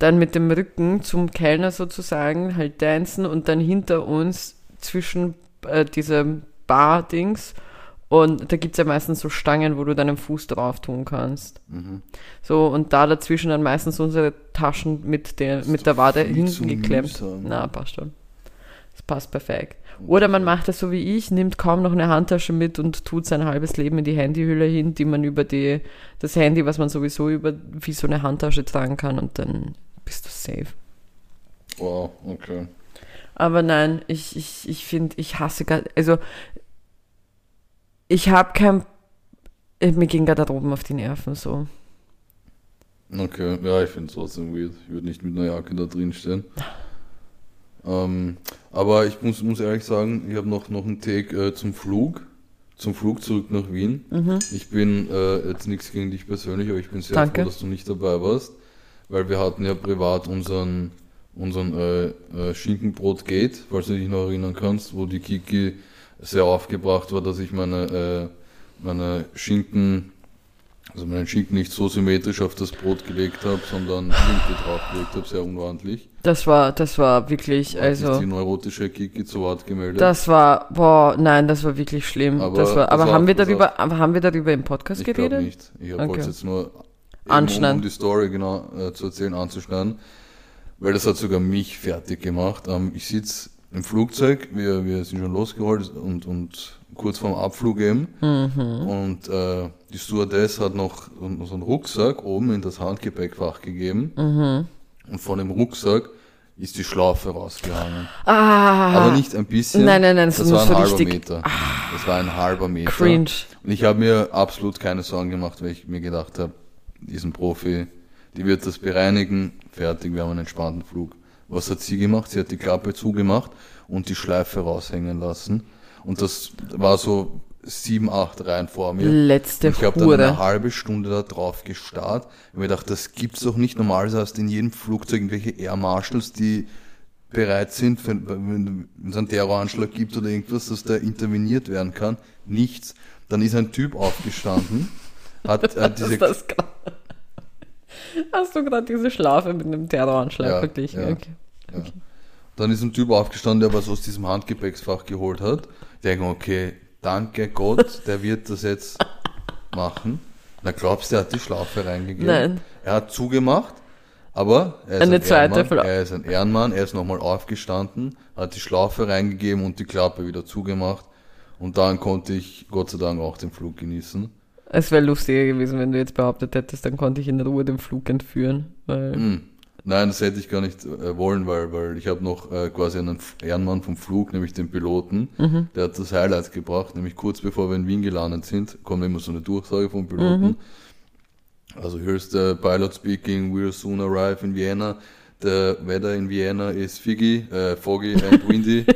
dann mit dem Rücken zum Kellner sozusagen halt dancen und dann hinter uns zwischen äh, diesem Bar-Dings und da gibt's ja meistens so Stangen, wo du deinen Fuß drauf tun kannst. Mhm. So, und da dazwischen dann meistens unsere Taschen mit der, mit der Wade hinten geklemmt. mühsam. Na, passt schon. Das passt perfekt. Oder man macht es so wie ich, nimmt kaum noch eine Handtasche mit und tut sein halbes Leben in die Handyhülle hin, die man über die, das Handy, was man sowieso über wie so eine Handtasche tragen kann und dann bist du safe. Wow, okay. Aber nein, ich, ich, ich finde, ich hasse gar, also ich habe kein, mir ging gerade oben auf die Nerven so. Okay, ja, ich finde es trotzdem weird. Ich würde nicht mit einer Jacke da drin stehen. Ähm, aber ich muss, muss ehrlich sagen, ich habe noch, noch einen Take äh, zum Flug. Zum Flug zurück nach Wien. Mhm. Ich bin äh, jetzt nichts gegen dich persönlich, aber ich bin sehr Danke. froh, dass du nicht dabei warst. Weil wir hatten ja privat unseren, unseren äh, äh, Schinkenbrot-Gate, falls du dich noch erinnern kannst, wo die Kiki sehr aufgebracht war, dass ich meine, äh, meine Schinken, also meinen Schinken nicht so symmetrisch auf das Brot gelegt habe, sondern Linke draufgelegt habe, sehr unordentlich. Das war, das war wirklich, hat sich also, die neurotische Kiki zu Wort gemeldet. das war, boah, nein, das war wirklich schlimm. Aber das war, aber haben wir darüber, aber haben wir darüber im Podcast ich glaube geredet? nicht. Ich Okay. wollte es jetzt nur Anschneiden. um die Story genau äh, zu erzählen, anzuschneiden. weil das hat sogar mich fertig gemacht. Ähm, ich sitze im Flugzeug, wir, wir sind schon losgeholt und, und kurz vorm Abflug eben. Und äh, die Stewardess hat noch so einen Rucksack oben in das Handgepäckfach gegeben. Und von dem Rucksack ist die Schlaufe rausgehangen. Ah, Aber nicht ein bisschen. Nein, nein, nein, das das war ein so halber richtig- Meter. Das war ein halber Meter. cringe. Und ich habe mir absolut keine Sorgen gemacht, weil ich mir gedacht habe, diesen Profi, die wird das bereinigen, fertig, wir haben einen entspannten Flug. Was hat sie gemacht? Sie hat die Klappe zugemacht und die Schleife raushängen lassen. Und das war so sieben, acht Reihen vor mir. Letzte Und ich habe dann eine halbe Stunde da drauf gestarrt und mir gedacht, das gibt's doch nicht. Normalerweise hast du in jedem Flugzeug irgendwelche Air Marshals, die bereit sind, wenn, wenn wenn es einen Terroranschlag gibt oder irgendwas, dass da interveniert werden kann. Nichts. Dann ist ein Typ aufgestanden, hat äh, diese Hast, du gerade diese Schlafe mit einem Terroranschlag Ja, verglichen? ja. Okay. Ja. Dann ist ein Typ aufgestanden, der was aus diesem Handgepäcksfach geholt hat. Ich denke, okay, danke Gott, der wird das jetzt machen. Na, glaubst du, er hat die Schlaufe reingegeben? Nein. Er hat zugemacht, aber er ist Eine ein zweite Ehrenmann. Er ist ein Ehrenmann, er ist nochmal aufgestanden, hat die Schlaufe reingegeben und die Klappe wieder zugemacht. Und dann konnte ich Gott sei Dank auch den Flug genießen. Es wäre lustiger gewesen, wenn du jetzt behauptet hättest, dann konnte ich in Ruhe den Flug entführen. Weil Hm. Nein, das hätte ich gar nicht äh, wollen, weil, weil ich habe noch äh, quasi einen Ehrenmann vom Flug, nämlich den Piloten, Mhm. der hat das Highlight gebracht, nämlich kurz bevor wir in Wien gelandet sind, kommt immer so eine Durchsage vom Piloten. Mhm. Also here's the pilot speaking, we'll soon arrive in Vienna. The weather in Vienna is figgy, äh, foggy and windy.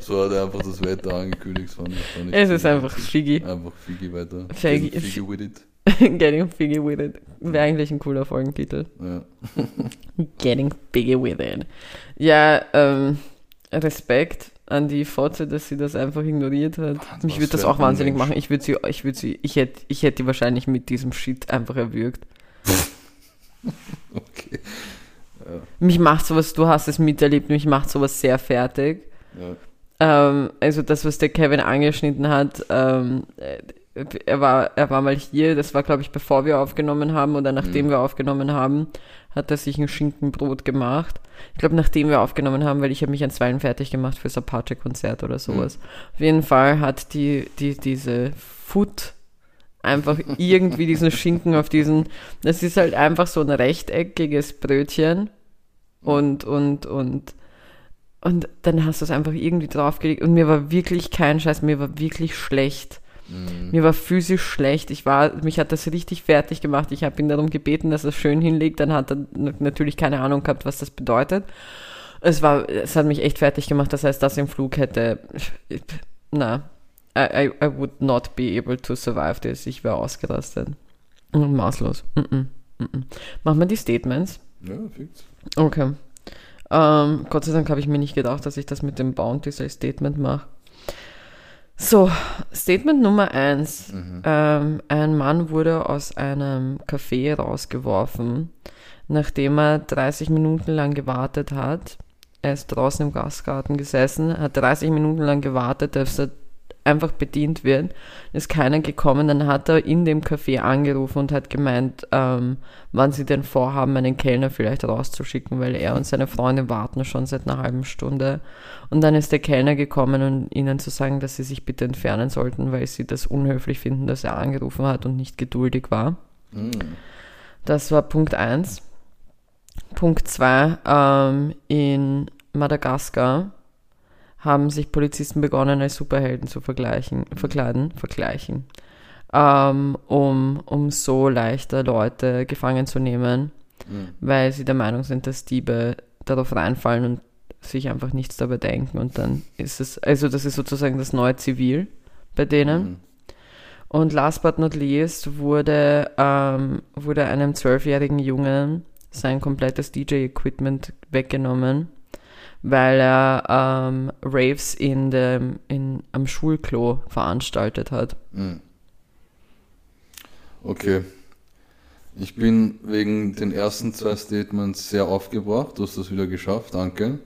so hat er einfach das Wetter angekündigt. Fand ich, es ist einfach figgy. Einfach figgy weiter. Figgy- Getting figgy with it. Getting figgy with it. Wäre eigentlich ein cooler Folgentitel. Ja. Getting bigger with it. Ja, ähm, Respekt an die Fotze, dass sie das einfach ignoriert hat. Wahnsinn, Mich würde das auch wahnsinnig Unmensch. machen. Ich würde sie, ich würde sie, ich hätte, ich hätte die wahrscheinlich mit diesem Shit einfach erwürgt. Okay. Mich macht sowas, du hast es miterlebt, mich macht sowas sehr fertig. Ja. Ähm, also das, was der Kevin angeschnitten hat, ähm, äh, er war, er war mal hier, das war glaube ich bevor wir aufgenommen haben oder nachdem Mhm. wir aufgenommen haben, hat er sich ein Schinkenbrot gemacht. Ich glaube nachdem wir aufgenommen haben, weil ich habe mich an Zweien fertig gemacht fürs Apache-Konzert oder sowas. Auf jeden Fall hat die, die, diese Food einfach irgendwie diesen Schinken auf diesen, das ist halt einfach so ein rechteckiges Brötchen und, und, und, und dann hast du es einfach irgendwie draufgelegt und mir war wirklich kein Scheiß, mir war wirklich schlecht. Mhm. Mir war physisch schlecht. Ich war, mich hat das richtig fertig gemacht. Ich habe ihn darum gebeten, dass er es schön hinlegt. Dann hat er natürlich keine Ahnung gehabt, was das bedeutet. Es war, es hat mich echt fertig gemacht. Das heißt, das im Flug hätte, na, I, I, I would not be able to survive this. Ich wäre ausgerastet. Und maßlos. -mm, mm -mm. Machen wir die Statements. Ja, fix. Okay. Ähm, Gott sei Dank habe ich mir nicht gedacht, dass ich das mit dem Bounties als Statement mache. So, Statement Nummer eins. Ähm, ein Mann wurde aus einem Café rausgeworfen, nachdem er 30 Minuten lang gewartet hat. Er ist draußen im Gastgarten gesessen, hat 30 Minuten lang gewartet, dass er einfach bedient wird. Ist keiner gekommen. Dann hat er in dem Café angerufen und hat gemeint, ähm, wann sie denn vorhaben, einen Kellner vielleicht rauszuschicken, weil er und seine Freunde warten schon seit einer halben Stunde. Und dann ist der Kellner gekommen, um ihnen zu sagen, dass sie sich bitte entfernen sollten, weil sie das unhöflich finden, dass er angerufen hat und nicht geduldig war. Mhm. Das war Punkt 1. Punkt 2. Ähm, in Madagaskar haben sich Polizisten begonnen, als Superhelden zu vergleichen, verkleiden, vergleichen, ähm, um, um so leichter Leute gefangen zu nehmen, Mhm. weil sie der Meinung sind, dass Diebe darauf reinfallen und sich einfach nichts dabei denken. Und dann ist es, also das ist sozusagen das neue Zivil bei denen. Mhm. Und last but not least wurde, ähm, wurde einem zwölfjährigen Jungen sein komplettes DJ-Equipment weggenommen, weil er ähm, Raves in dem, in, am Schulklo veranstaltet hat. Mhm. Okay. Ich bin wegen den ersten zwei Statements sehr aufgebracht. Du hast das wieder geschafft, danke.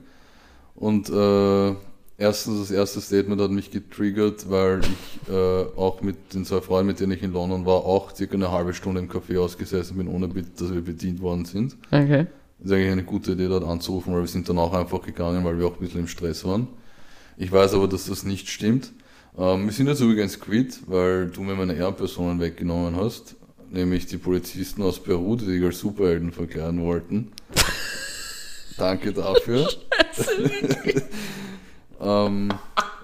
Und äh, erstens, das erste Statement hat mich getriggert, weil ich äh, auch mit den zwei Freunden, mit denen ich in London war, auch circa eine halbe Stunde im Café ausgesessen bin, ohne dass wir bedient worden sind. Okay. Ist eigentlich eine gute Idee, dort anzurufen, weil wir sind dann auch einfach gegangen, weil wir auch ein bisschen im Stress waren. Ich weiß aber, dass das nicht stimmt. Ähm, wir sind jetzt übrigens quitt, weil du mir meine Ehrenpersonen weggenommen hast, nämlich die Polizisten aus Peru, die sich als Superhelden verkleiden wollten. Danke dafür. ähm,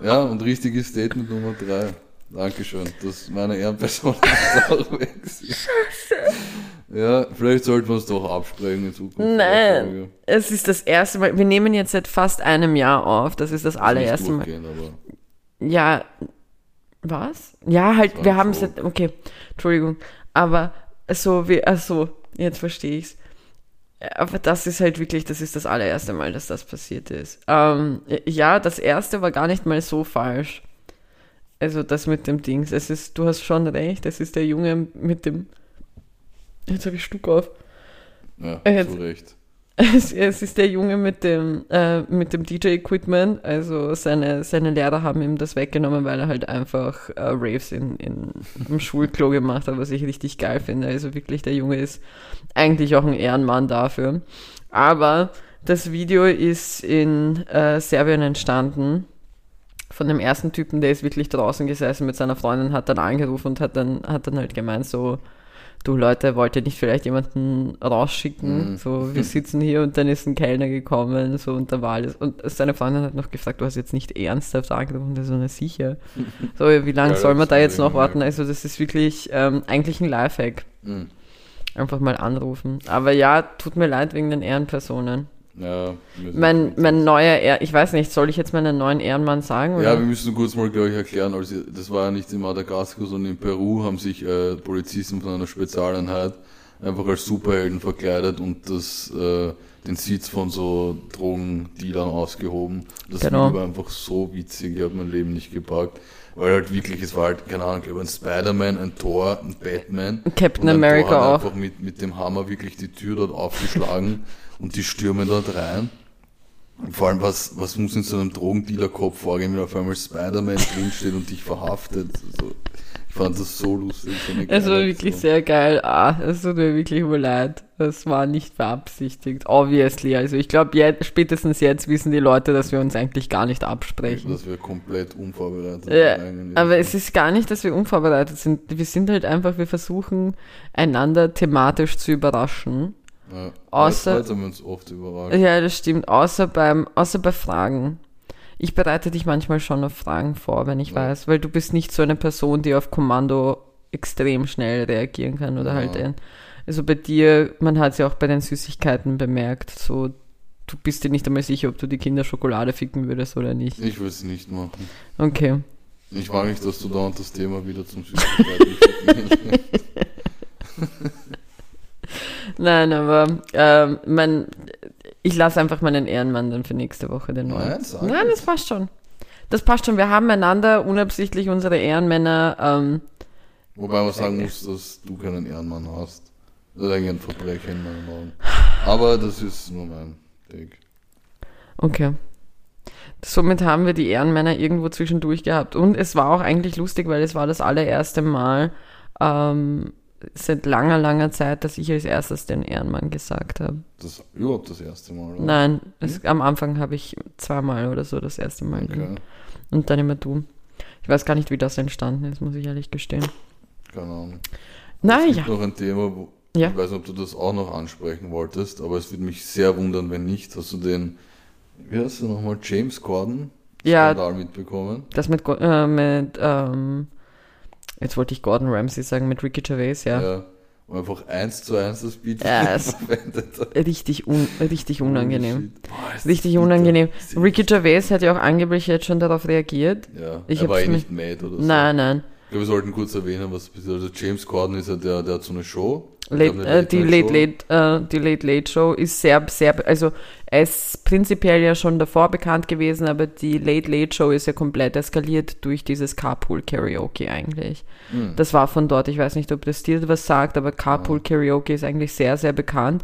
ja, und richtiges Statement Nummer drei. Dankeschön, dass meine Ehrenperson auch weg sind. Ja, vielleicht sollten wir es doch absprechen in Zukunft. Nein, es ist das erste Mal. Wir nehmen jetzt seit fast einem Jahr auf. Das ist das allererste Mal. Ja, was? Ja, halt, wir haben Joke. seit, okay, Entschuldigung, aber so wie, also, jetzt verstehe ich's. Aber das ist halt wirklich, das ist das allererste Mal, dass das passiert ist. Ähm, ja, das erste war gar nicht mal so falsch. Also das mit dem Dings, es ist, du hast schon recht, es ist der Junge mit dem, jetzt habe ich Stuck auf. ja, Äh, jetzt- zu Recht. Es, es ist der Junge mit dem, äh, mit dem DJ-Equipment. Also seine, seine Lehrer haben ihm das weggenommen, weil er halt einfach äh, Raves in, in, im Schulklo gemacht hat, was ich richtig geil finde. Also wirklich, der Junge ist eigentlich auch ein Ehrenmann dafür. Aber das Video ist in äh, Serbien entstanden. Von dem ersten Typen, der ist wirklich draußen gesessen mit seiner Freundin, hat dann angerufen und hat dann, hat dann halt gemeint, so, du Leute, wollt ihr nicht vielleicht jemanden rausschicken? Mhm. So, wir sitzen hier und dann ist ein Kellner gekommen, so und da war alles. Und seine Freundin hat noch gefragt, du hast jetzt nicht ernsthaft angerufen, er so, na sicher. So, wie lange Ja, soll man das da jetzt noch warten? Also, das ist wirklich ähm, eigentlich ein Lifehack. Mhm. Einfach mal anrufen. Aber ja, tut mir leid wegen den Ehrenpersonen. Ja, Mein, mein neuer Ehr ich weiß nicht, soll ich jetzt meinen neuen Ehrenmann sagen? Oder? Ja, wir müssen kurz mal, glaube ich, erklären, also das war ja nicht in Madagaskar, sondern in Peru haben sich äh, Polizisten von einer Spezialeinheit einfach als Superhelden verkleidet und das, äh, den Sitz von so Drogendealern ausgehoben. Das Genau. War einfach so witzig, ich habe mein Leben nicht gepackt. Weil halt wirklich, es war halt, keine Ahnung, glaube ein Spider-Man, ein Thor, ein Batman. Captain America Thor hat auch. einfach mit, mit dem Hammer wirklich die Tür dort aufgeschlagen und die stürmen dort rein. Und vor allem, was, was muss in so einem Drogendealer-Kopf vorgehen, wenn auf einmal Spider-Man drinsteht und dich verhaftet? Also, ich fand das so lustig. So Es war wirklich Aktion. sehr geil. Ah, es tut mir wirklich nur leid. Das war nicht beabsichtigt. Obviously. Also ich glaube, jetzt, spätestens jetzt wissen die Leute, dass wir uns eigentlich gar nicht absprechen. Dass wir komplett unvorbereitet Ja, reingehen. aber es ist gar nicht, dass wir unvorbereitet sind. Wir sind halt einfach, wir versuchen einander thematisch zu überraschen. Ja. außer- haben wir uns oft überrascht. Ja, das stimmt. Außer beim, außer bei Fragen. Ich bereite dich manchmal schon auf Fragen vor, wenn ich Ja. weiß, weil du bist nicht so eine Person, die auf Kommando extrem schnell reagieren kann oder Ja. halt ein, also bei dir, man hat es ja auch bei den Süßigkeiten bemerkt, so du bist dir nicht einmal sicher, ob du die Kinder Schokolade ficken würdest oder nicht. Ich will es nicht machen. Okay. Ich mag nicht, dass du da und das Thema wieder zum Süßigkeiten Nein, aber ähm, mein, ich lasse einfach meinen Ehrenmann dann für nächste Woche den neuen. Nein, sag Nein, das passt schon. Das passt schon. Wir haben einander unabsichtlich unsere Ehrenmänner. Ähm, Wobei man sagen muss, dass du keinen Ehrenmann hast. Das ist eigentlich ein Verbrechen in meinen Augen. Aber das ist nur mein Take. okay. Somit haben wir die Ehrenmänner irgendwo zwischendurch gehabt. Und es war auch eigentlich lustig, weil es war das allererste Mal ähm, seit langer, langer Zeit, dass ich als erstes den Ehrenmann gesagt habe. Das ist überhaupt das erste Mal, oder? Nein, es, am Anfang habe ich zweimal oder so das erste Mal. Okay, Und dann immer du. Ich weiß gar nicht, wie das entstanden ist, muss ich ehrlich gestehen. keine Ahnung. Es Naja. gibt noch ein Thema, wo, Ja. ich weiß nicht, ob du das auch noch ansprechen wolltest, aber es würde mich sehr wundern, wenn nicht. Hast du den, wie heißt du nochmal, James Corden Ja, Skandal mitbekommen? das mit, äh, mit ähm, jetzt wollte ich Gordon Ramsay sagen, mit Ricky Gervais, ja. Wo einfach eins zu eins das Beat Ja, verwendet hat. Richtig, un richtig unangenehm. Boah, Richtig unangenehm. Ricky Gervais hat ja auch angeblich jetzt schon darauf reagiert. Ja, Ich er war eh nicht mad oder so. Nein, nein. Ich glaube, wir sollten kurz erwähnen, was passiert. Also James Corden ist ja der, der hat so eine Show. Late, glaub, äh, die. Late Late, äh, die Late Late Show ist sehr, sehr, also ist prinzipiell ja schon davor bekannt gewesen, aber die Late Late Show ist ja komplett eskaliert durch dieses Carpool Karaoke eigentlich. Hm. Das war von dort, ich weiß nicht, ob das dir was sagt, aber Carpool Karaoke ist eigentlich sehr, sehr bekannt,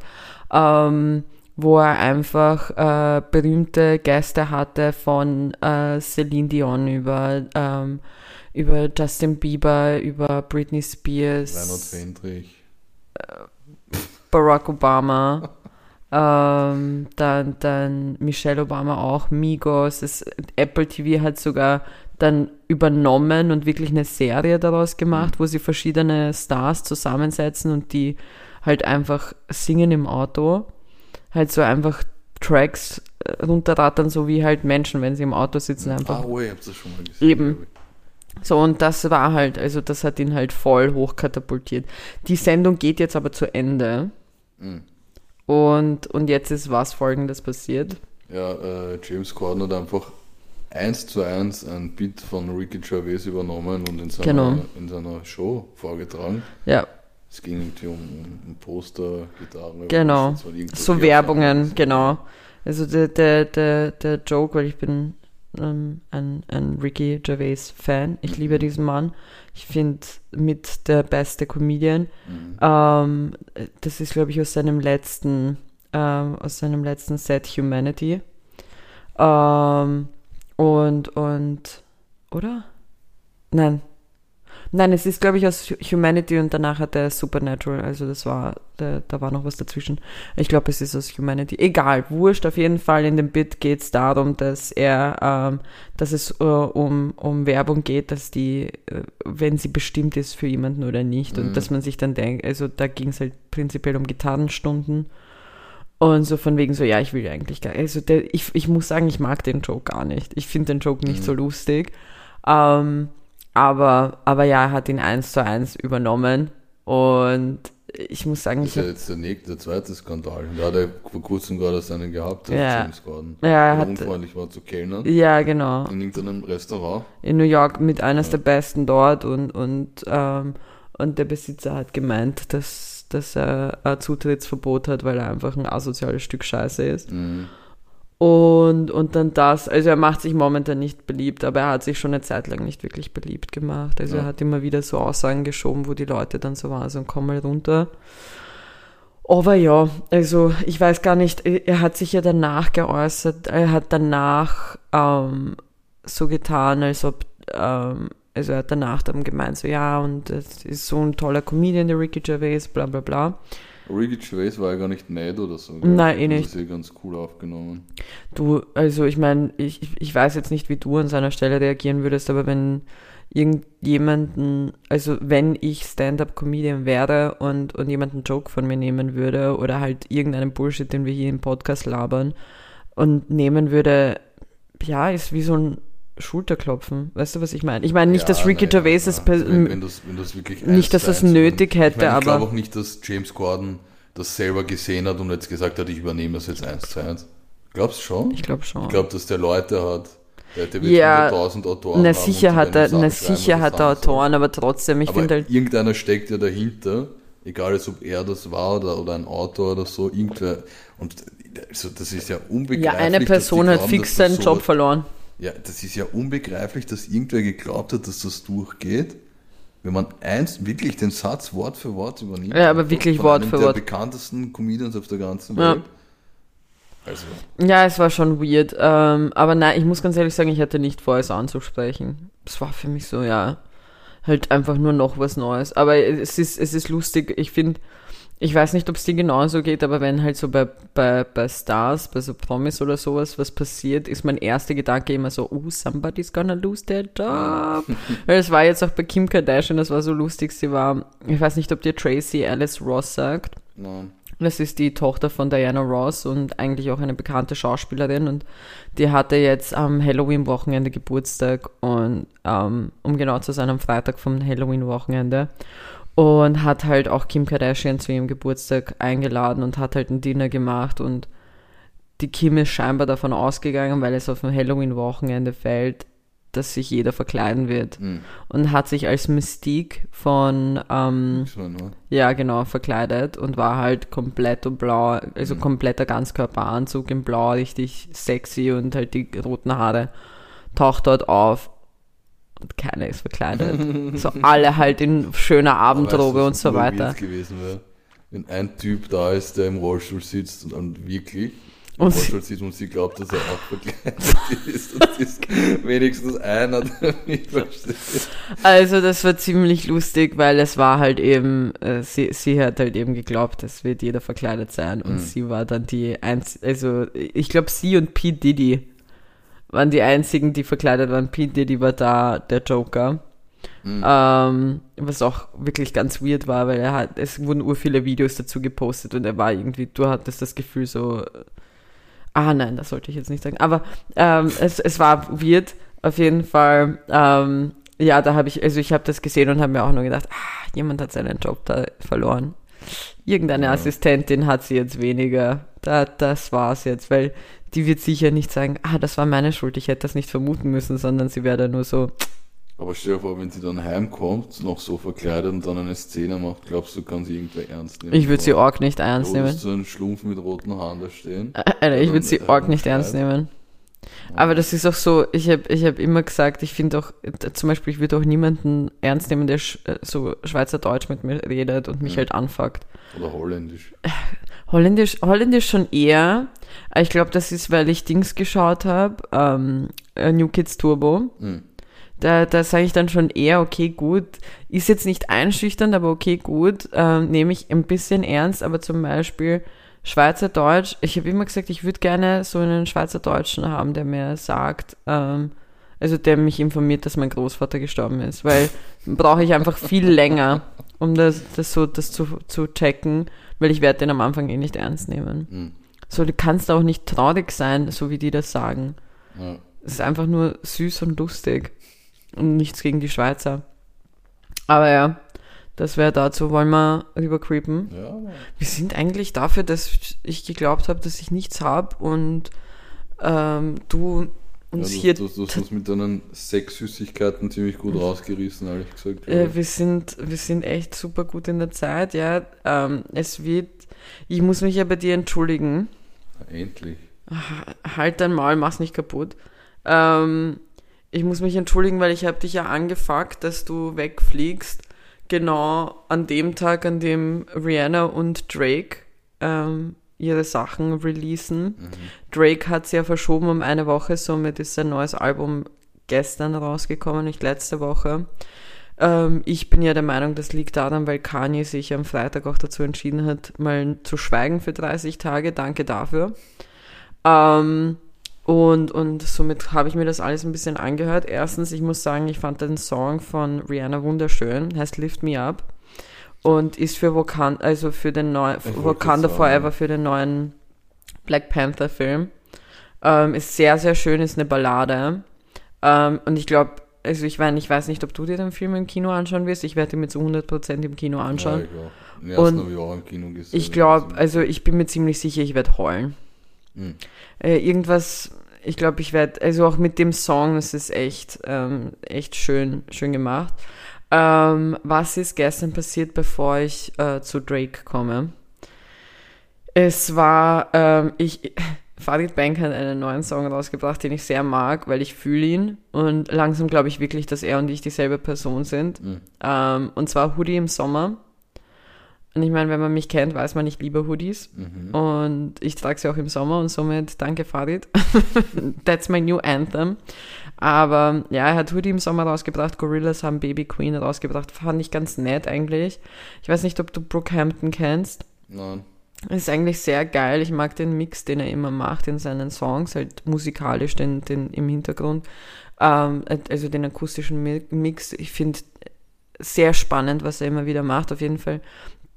ähm, wo er einfach äh, berühmte Gäste hatte von äh, Celine Dion über, ähm, über Justin Bieber, über Britney Spears. Reinhard Fendrich. Barack Obama, Ähm, dann, dann Michelle Obama auch, Migos. Das, Apple TV hat sogar dann übernommen und wirklich eine Serie daraus gemacht, wo sie verschiedene Stars zusammensetzen und die halt einfach singen im Auto. Halt so einfach Tracks äh, runterrattern, so wie halt Menschen, wenn sie im Auto sitzen, einfach. Ah, oh, ich hab's das schon mal gesehen. Eben. So, und das war halt, also das hat ihn halt voll hochkatapultiert. Die Sendung geht jetzt aber zu Ende. Mhm. Und, und jetzt ist was folgendes passiert. Ja, äh, James Corden hat einfach eins zu eins ein Beat von Ricky Gervais übernommen und in seiner, Genau. in seiner Show vorgetragen. Ja, Es ging irgendwie um, um Poster, Gitarre. Genau. so Werbungen, genau. Also der, der, der, der Joke, weil ich bin ähm, ein, ein Ricky Gervais Fan. Ich liebe diesen Mann. Ich finde mit der beste Comedian. Mhm. Ähm, das ist, glaube ich, aus seinem letzten, ähm, aus seinem letzten Set Humanity. Ähm, und, und, oder? Nein. Nein, es ist, glaube ich, aus Humanity und danach hat er Supernatural. Also das war, da, da war noch was dazwischen. Ich glaube, es ist aus Humanity. Egal, wurscht. Auf jeden Fall in dem Bit geht es darum, dass er, ähm, dass es äh, um, um Werbung geht, dass die, äh, wenn sie bestimmt ist für jemanden oder nicht. Und Mhm. dass man sich dann denkt, also da ging es halt prinzipiell um Gitarrenstunden. Und so von wegen so, ja, ich will eigentlich gar Also der, ich, ich muss sagen, ich mag den Joke gar nicht. Ich finde den Joke nicht Mhm. so lustig. Ähm, aber, aber ja, er hat ihn eins zu eins übernommen. Und ich muss sagen, Das ist ja jetzt der, nächste, der zweite Skandal. Da hat er vor kurzem gerade seinen gehabt, Ja. James Corden. Ja, er der hat- unfreundlich war zu Kellnern ja, genau. in irgendeinem Restaurant. In New York mit eines Ja. der besten dort und, und, ähm, und der Besitzer hat gemeint, dass, dass er ein Zutrittsverbot hat, weil er einfach ein asoziales Stück Scheiße ist. Mhm. Und, und dann das, also er macht sich momentan nicht beliebt, aber er hat sich schon eine Zeit lang nicht wirklich beliebt gemacht. Also Ja. er hat immer wieder so Aussagen geschoben, wo die Leute dann so waren, so komm mal runter. Aber ja, also ich weiß gar nicht, er hat sich ja danach geäußert, er hat danach ähm, so getan, als ob, ähm, also er hat danach dann gemeint, so ja, und es ist so ein toller Comedian, der Ricky Gervais, bla bla bla. Ricky Gervais war ja gar nicht mad oder so. gell? Nein, eh Das nicht. ist ja ganz cool aufgenommen. Du, also ich meine, ich, ich weiß jetzt nicht, wie du an seiner Stelle reagieren würdest, aber wenn irgendjemanden, also wenn ich Stand-up-Comedian wäre und, und jemand einen Joke von mir nehmen würde oder halt irgendeinen Bullshit, den wir hier im Podcast labern und nehmen würde, ja, ist wie so ein Schulterklopfen. Weißt du, was ich meine? Ich meine nicht, Ja, dass Ricky na ja, Gervais es ja. per- wenn, wenn das, wenn das wirklich Nicht, dass das nötig hätte, ich meine, ich glaube aber- auch nicht, dass James Corden das selber gesehen hat und jetzt gesagt hat, ich übernehme das jetzt eins zu eins. Glaubst du schon? ich glaube schon. Ich glaube, dass der Leute hat, der, der wird Ja, 100.000 Autoren na sicher hat er, na sicher hat er. Autoren, aber trotzdem, ich finde halt, irgendeiner steckt ja dahinter, egal jetzt, ob er das war oder, oder ein Autor oder so, irgendwer. Und also das ist ja unbegreiflich. ja, eine Person die hat glauben, fix seinen so Job verloren. Ja, das ist ja unbegreiflich, dass irgendwer geglaubt hat, dass das durchgeht. Wenn man eins wirklich den Satz Wort für Wort übernimmt. Ja, aber wirklich von Wort einem für der Wort. bekanntesten Comedians auf der ganzen Ja. Welt. Also, Ja, es war schon weird. Ähm, aber nein, ich muss ganz ehrlich sagen, ich hatte nicht vor, es anzusprechen. Es war für mich so, ja, halt einfach nur noch was Neues. Aber es ist, es ist lustig. Ich finde, ich weiß nicht, ob es dir genauso geht, aber wenn halt so bei, bei, bei Stars, bei so Promis oder sowas was passiert, ist mein erster Gedanke immer so, oh, somebody's gonna lose their job. Es war jetzt auch bei Kim Kardashian, das war so lustig, sie war, ich weiß nicht, ob dir Tracy Alice Ross sagt. nein. Das ist die Tochter von Diana Ross und eigentlich auch eine bekannte Schauspielerin und die hatte jetzt am Halloween-Wochenende Geburtstag und ähm, um genau zu sein, am Freitag vom Halloween-Wochenende und hat halt auch Kim Kardashian zu ihrem Geburtstag eingeladen und hat halt ein Dinner gemacht und die Kim ist scheinbar davon ausgegangen, weil es auf ein Halloween-Wochenende fällt, dass sich jeder verkleiden wird Hm. und hat sich als Mystique von ähm, ja, genau, verkleidet und war halt komplett und blau, also Mhm. kompletter Ganzkörperanzug in blau, richtig sexy und halt die roten Haare taucht dort auf und keiner ist verkleidet. so alle halt in schöner Abendrobe Weißt und so weiter. gewesen wäre? Wenn ein Typ da ist, der im Rollstuhl sitzt und, und wirklich Und sie, sie, Vorschau sieht und sie glaubt, dass er auch verkleidet ist. Und ist wenigstens einer, der mich versteht. also das war ziemlich lustig, weil es war halt eben, äh, sie, sie hat halt eben geglaubt, es wird jeder verkleidet sein. Und Mhm. sie war dann die einzige, also ich glaube sie und P. Diddy waren die einzigen, die verkleidet waren. P. Diddy war da der Joker. Mhm. Ähm, was auch wirklich ganz weird war, weil er hat, es wurden ur viele Videos dazu gepostet und er war irgendwie, du hattest das Gefühl so, ah nein, das sollte ich jetzt nicht sagen, aber ähm, es, es war weird, auf jeden Fall, ähm, ja, da habe ich, also ich habe das gesehen und habe mir auch nur gedacht, ah, jemand hat seinen Job da verloren. Irgendeine Ja. Assistentin hat sie jetzt weniger. Da, das war's jetzt, weil die wird sicher nicht sagen, ah, das war meine Schuld, ich hätte das nicht vermuten müssen, sondern sie wäre dann nur so, Aber stell dir vor, wenn sie dann heimkommt, noch so verkleidet und dann eine Szene macht, glaubst du, kann sie irgendwer ernst nehmen? ich würde sie arg nicht ernst nehmen. ist so ein Schlumpf mit roten Haaren da stehen? Alter, ich würde sie äh, arg nicht ernst nehmen. Aber das ist auch so, ich habe ich hab immer gesagt, ich finde auch, äh, zum Beispiel, ich würde auch niemanden ernst nehmen, der sch äh, so Schweizerdeutsch mit mir redet und mich Mhm. halt anfuckt. Oder holländisch. Holländisch, Holländisch schon eher. Aber Ich glaube, das ist, weil ich Dings geschaut habe, ähm, äh, New Kids Turbo. Hm. Da, da sage ich dann schon eher, okay, gut. Ist jetzt nicht einschüchternd, aber okay, gut. Ähm, Nehme ich ein bisschen ernst, aber zum Beispiel Schweizerdeutsch. Ich habe immer gesagt, ich würde gerne so einen Schweizerdeutschen haben, der mir sagt, ähm, also der mich informiert, dass mein Großvater gestorben ist, weil brauche ich einfach viel länger, um das, das so das zu, zu checken, weil ich werde den am Anfang eh nicht ernst nehmen. Hm. So, du kannst auch nicht traurig sein, so wie die das sagen. Ja. Es ist einfach nur süß und lustig. Und nichts gegen die Schweizer. Aber ja, das wäre dazu. Wollen wir rübercreepen? ja, Wir sind eigentlich dafür, dass ich geglaubt habe, dass ich nichts habe und ähm, du uns ja, hier. du, du, du hast uns mit deinen Sexsüßigkeiten ziemlich gut rausgerissen, ehrlich gesagt. Äh, wir, sind, wir sind echt super gut in der Zeit, ja. Ähm, es wird. Ich muss mich ja bei dir entschuldigen. Endlich. halt dein Maul, mach's nicht kaputt. Ähm, ich muss mich entschuldigen, weil ich habe dich ja angefuckt, dass du wegfliegst. Genau an dem Tag, an dem Rihanna und Drake ähm, ihre Sachen releasen. Mhm. Drake hat es ja verschoben um eine Woche, somit ist sein neues Album gestern rausgekommen, nicht letzte Woche. Ähm, ich bin ja der Meinung, das liegt daran, weil Kanye sich am Freitag auch dazu entschieden hat, mal zu schweigen für 30 Tage. Danke dafür. Ähm, und, und somit habe ich mir das alles ein bisschen angehört. Erstens, ich muss sagen, ich fand den Song von Rihanna wunderschön, heißt Lift Me Up und ist für Wakanda, also für den neuen Wakanda Forever, ja. für den neuen Black Panther Film. Ähm, ist sehr, sehr schön, ist eine Ballade. Ähm, und ich glaube, also ich meine, ich weiß nicht, ob du dir den Film im Kino anschauen wirst. Ich werde ihn mir zu 100% im Kino anschauen. Ja, ich ersten Und. Ich glaube, also ich bin mir ziemlich sicher, ich werde heulen. Hm. Äh, irgendwas, ich glaube, ich werde, also auch mit dem Song, es ist echt, ähm, echt schön, schön gemacht. Ähm, was ist gestern passiert, bevor ich äh, zu Drake komme? Es war, ähm, ich, Farid Bank hat einen neuen Song rausgebracht, den ich sehr mag, weil ich fühle ihn und langsam glaube ich wirklich, dass er und ich dieselbe Person sind. Hm. Ähm, und zwar Hoodie im Sommer. Und ich meine, wenn man mich kennt, weiß man, ich liebe Hoodies. Mhm. Und ich trage sie auch im Sommer und somit danke Farid. That's my new anthem. Aber ja, er hat Hoodie im Sommer rausgebracht, Gorillas haben Baby Queen rausgebracht. Fand ich ganz nett eigentlich. Ich weiß nicht, ob du Brookhampton kennst. Nein. Ist eigentlich sehr geil. Ich mag den Mix, den er immer macht in seinen Songs, halt musikalisch den, den im Hintergrund. Ähm, also den akustischen Mi- Mix. Ich finde sehr spannend, was er immer wieder macht. Auf jeden Fall.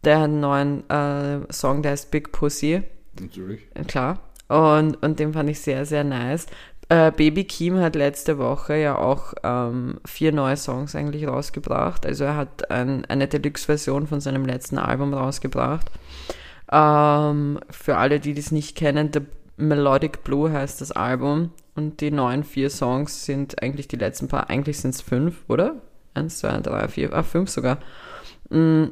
Der hat einen neuen äh, Song, der heißt Big Pussy. Natürlich. Äh, Klar. Und, und den fand ich sehr, sehr nice. Äh, Baby Keem hat letzte Woche ja auch ähm, vier neue Songs eigentlich rausgebracht. Also er hat ein, eine Deluxe-Version von seinem letzten Album rausgebracht. Ähm, für alle, die das nicht kennen, The Melodic Blue heißt das Album. Und die neuen vier Songs sind eigentlich die letzten paar, eigentlich sind es fünf, oder? Eins, zwei, drei, vier, ah, fünf sogar. Mm,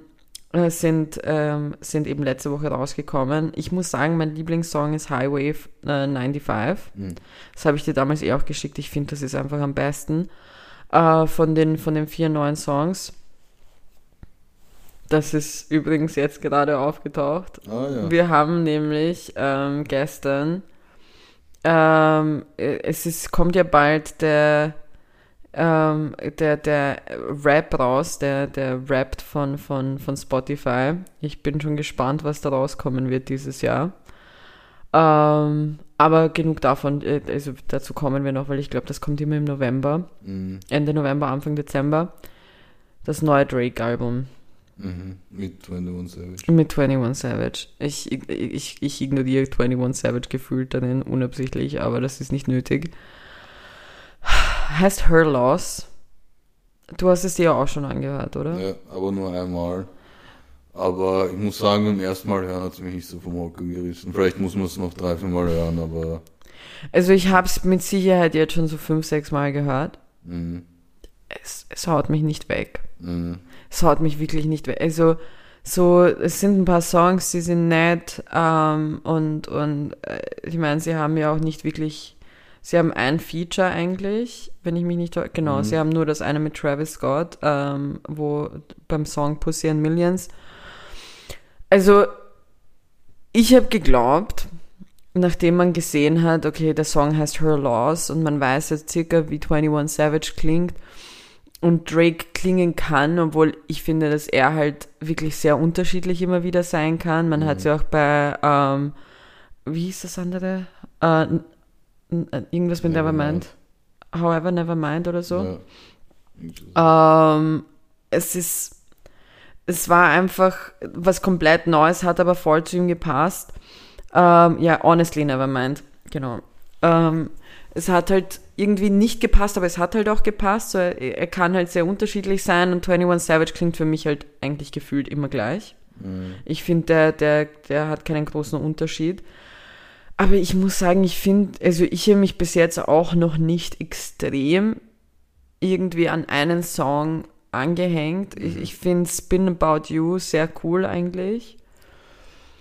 sind, ähm, sind eben letzte Woche rausgekommen. Ich muss sagen, mein Lieblingssong ist Highway äh, 95. Hm. Das habe ich dir damals eh auch geschickt. Ich finde, das ist einfach am besten äh, von, den, von den vier neuen Songs. Das ist übrigens jetzt gerade aufgetaucht. Ah ja. Wir haben nämlich ähm, gestern, ähm, äh, es ist, kommt ja bald der, ähm, der, der Rap raus, der, der rappt von, von, von Spotify. Ich bin schon gespannt, was da rauskommen wird dieses Jahr. Ähm, aber genug davon, äh, also dazu kommen wir noch, weil ich glaube, das kommt immer im November. Mhm. Ende November, Anfang Dezember. Das neue Drake-Album Mhm. Mit 21 Savage. mit 21 Savage. Ich, ich, ich ignoriere 21 Savage gefühlt darin, unabsichtlich, aber das ist nicht nötig. Heißt Her Loss. Du hast es dir ja auch schon angehört, oder? Ja, aber nur einmal. Aber ich muss sagen, beim ersten Mal hören hat es mich nicht so vom Hocker gerissen. Vielleicht muss man es noch drei, vier Mal hören, aber. Also ich habe es mit Sicherheit jetzt schon so fünf, sechs Mal gehört. Mhm. Es, es haut mich nicht weg. Mhm. Es haut mich wirklich nicht weg. Also so, es sind ein paar Songs, die sind nett ähm, und, und äh, ich meine, sie haben ja auch nicht wirklich, sie haben ein Feature eigentlich, wenn ich mich nicht, genau, Mhm. sie haben nur das eine mit Travis Scott, ähm, wo beim Song Pussy and Millions. Also, ich habe geglaubt, nachdem man gesehen hat, okay, der Song heißt Her Loss und man weiß jetzt circa, wie 21 Savage klingt und Drake klingen kann, obwohl ich finde, dass er halt wirklich sehr unterschiedlich immer wieder sein kann. Man hat ja auch bei, ähm, wie hieß das andere? Äh, irgendwas mit Nevermind. However, Nevermind oder so. Ja. Ähm, es ist, es war einfach was komplett Neues, hat aber voll zu ihm gepasst. Ähm, ja, honestly Nevermind, genau. Ähm, es hat halt irgendwie nicht gepasst, aber es hat halt auch gepasst. So, er, er kann halt sehr unterschiedlich sein und 21 Savage klingt für mich halt eigentlich gefühlt immer gleich. Mhm. Ich finde, der, der, der hat keinen großen Unterschied. Aber ich muss sagen, ich finde, also ich habe mich bis jetzt auch noch nicht extrem irgendwie an einen Song angehängt. Ich, ich finde Spin About You sehr cool eigentlich.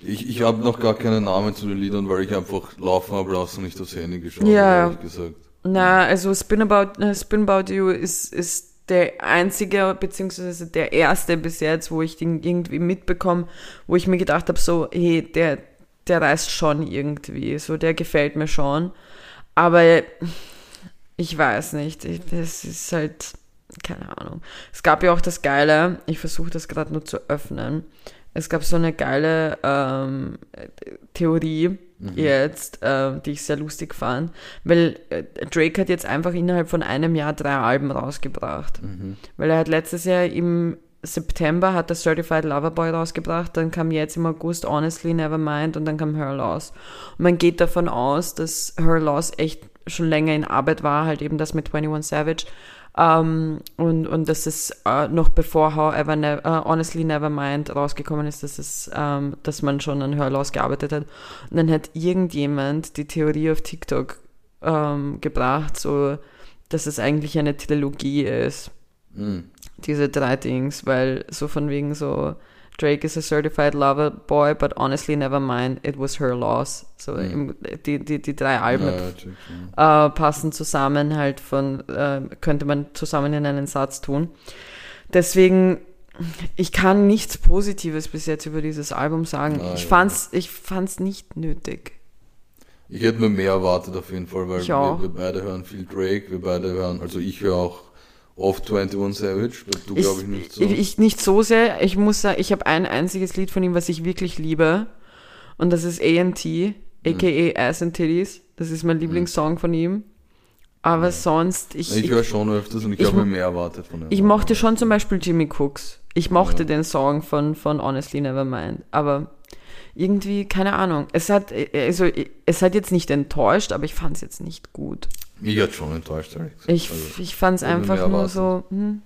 Ich, ich habe noch gar keinen Namen zu den Liedern, weil ich einfach laufen habe lassen und nicht aufs Handy geschaut Ja. habe, ehrlich gesagt. Na, also Spin About, äh, Spin About You ist, ist der einzige, beziehungsweise der erste bis jetzt, wo ich den irgendwie mitbekomme, wo ich mir gedacht habe, so, hey, der, der reißt schon irgendwie, so, der gefällt mir schon. Aber ich weiß nicht, ich- es ist halt, keine Ahnung. Es gab ja auch das Geile, ich versuche das gerade nur zu öffnen. Es gab so eine geile ähm, Theorie jetzt, äh, die ich sehr lustig fand, weil äh, Drake hat jetzt einfach innerhalb von einem Jahr drei Alben rausgebracht. Weil er hat letztes Jahr im September hat er Certified Lover Boy rausgebracht, dann kam jetzt im August Honestly Nevermind und dann kam Her Loss. Und man geht davon aus, dass Her Loss echt schon länger in Arbeit war, halt eben das mit 21 Savage. Ähm, und, und dass es äh, noch bevor However ne äh, Honestly Nevermind rausgekommen ist, dass es, ähm, dass man schon an Her Loss gearbeitet hat. Und dann hat irgendjemand die Theorie auf TikTok ähm, gebracht, so, dass es eigentlich eine Trilogie ist Mhm. Diese drei Dings, weil so von wegen so Drake is a certified lover boy, but honestly never mind, it was her loss. So im, die, die, die drei Alben Ja, ja, äh, passen zusammen halt von, äh, könnte man zusammen in einen Satz tun. Deswegen, ich kann nichts Positives bis jetzt über dieses Album sagen. Ah, ich ja. fand's, ich fand's nicht nötig. Ich hätte mir mehr erwartet auf jeden Fall, weil wir, wir beide hören viel Drake, wir beide hören, also ich höre auch oft 21 Savage, du glaube ich nicht so. Ich, ich nicht so sehr. Ich muss sagen, ich habe ein einziges Lied von ihm, was ich wirklich liebe. Und das ist A&T, a.k.a. Ass and Titties. Das ist mein Lieblingssong von ihm. Aber sonst, ich, ich ich, höre schon öfters und ich, ich habe mehr erwartet von ihm. ich mochte schon zum Beispiel Jimmy Cooks. Ich mochte Ja. den Song von, von Honestly Nevermind. Aber irgendwie, keine Ahnung. Es hat, also, es hat jetzt nicht enttäuscht, aber ich fand es jetzt nicht gut. Mich hat schon enttäuscht, gesagt. Ich, also, ich fand es einfach nur so, hm.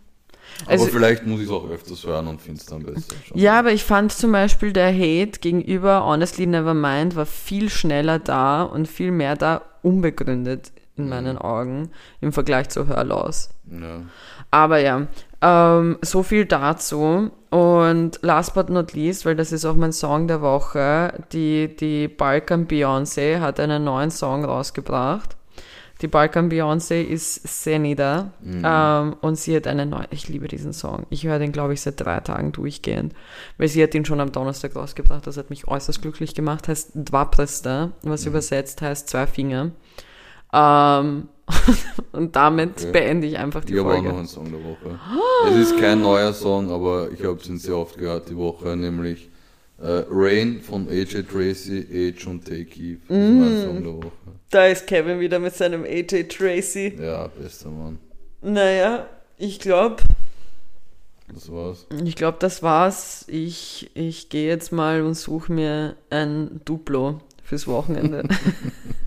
aber Also, vielleicht muss ich es auch öfters hören und finde es dann besser. Schon. Ja, aber ich fand zum Beispiel der Hate gegenüber Honestly Nevermind war viel schneller da und viel mehr da unbegründet in meinen Augen im Vergleich zu Her Loss. Ja. Aber ja, ähm, so viel dazu. Und last but not least, weil das ist auch mein Song der Woche, die, die Balkan Beyoncé hat einen neuen Song rausgebracht. Die Balkan Beyoncé ist Senida Mhm. ähm, und sie hat einen neuen, ich liebe diesen Song. Ich höre den, glaube ich, seit drei Tagen durchgehend, weil sie hat ihn schon am Donnerstag rausgebracht. Das hat mich äußerst glücklich gemacht. Heißt Dva Presta, was Mhm. übersetzt heißt zwei Finger. Ähm, und damit Okay. beende ich einfach die Ich habe auch Folge. noch einen Song der Woche. Es ist kein neuer Song, aber ich habe ihn sehr oft gehört die Woche, nämlich äh, Rain von AJ Tracy, Age und Take Eve. Das ist Mm. mein Song der Woche. Da ist Kevin wieder mit seinem AJ Tracy. Ja, bester Mann. Naja, ich glaube, Das war's. ich glaube, das war's. Ich, ich gehe jetzt mal und suche mir ein Duplo fürs Wochenende.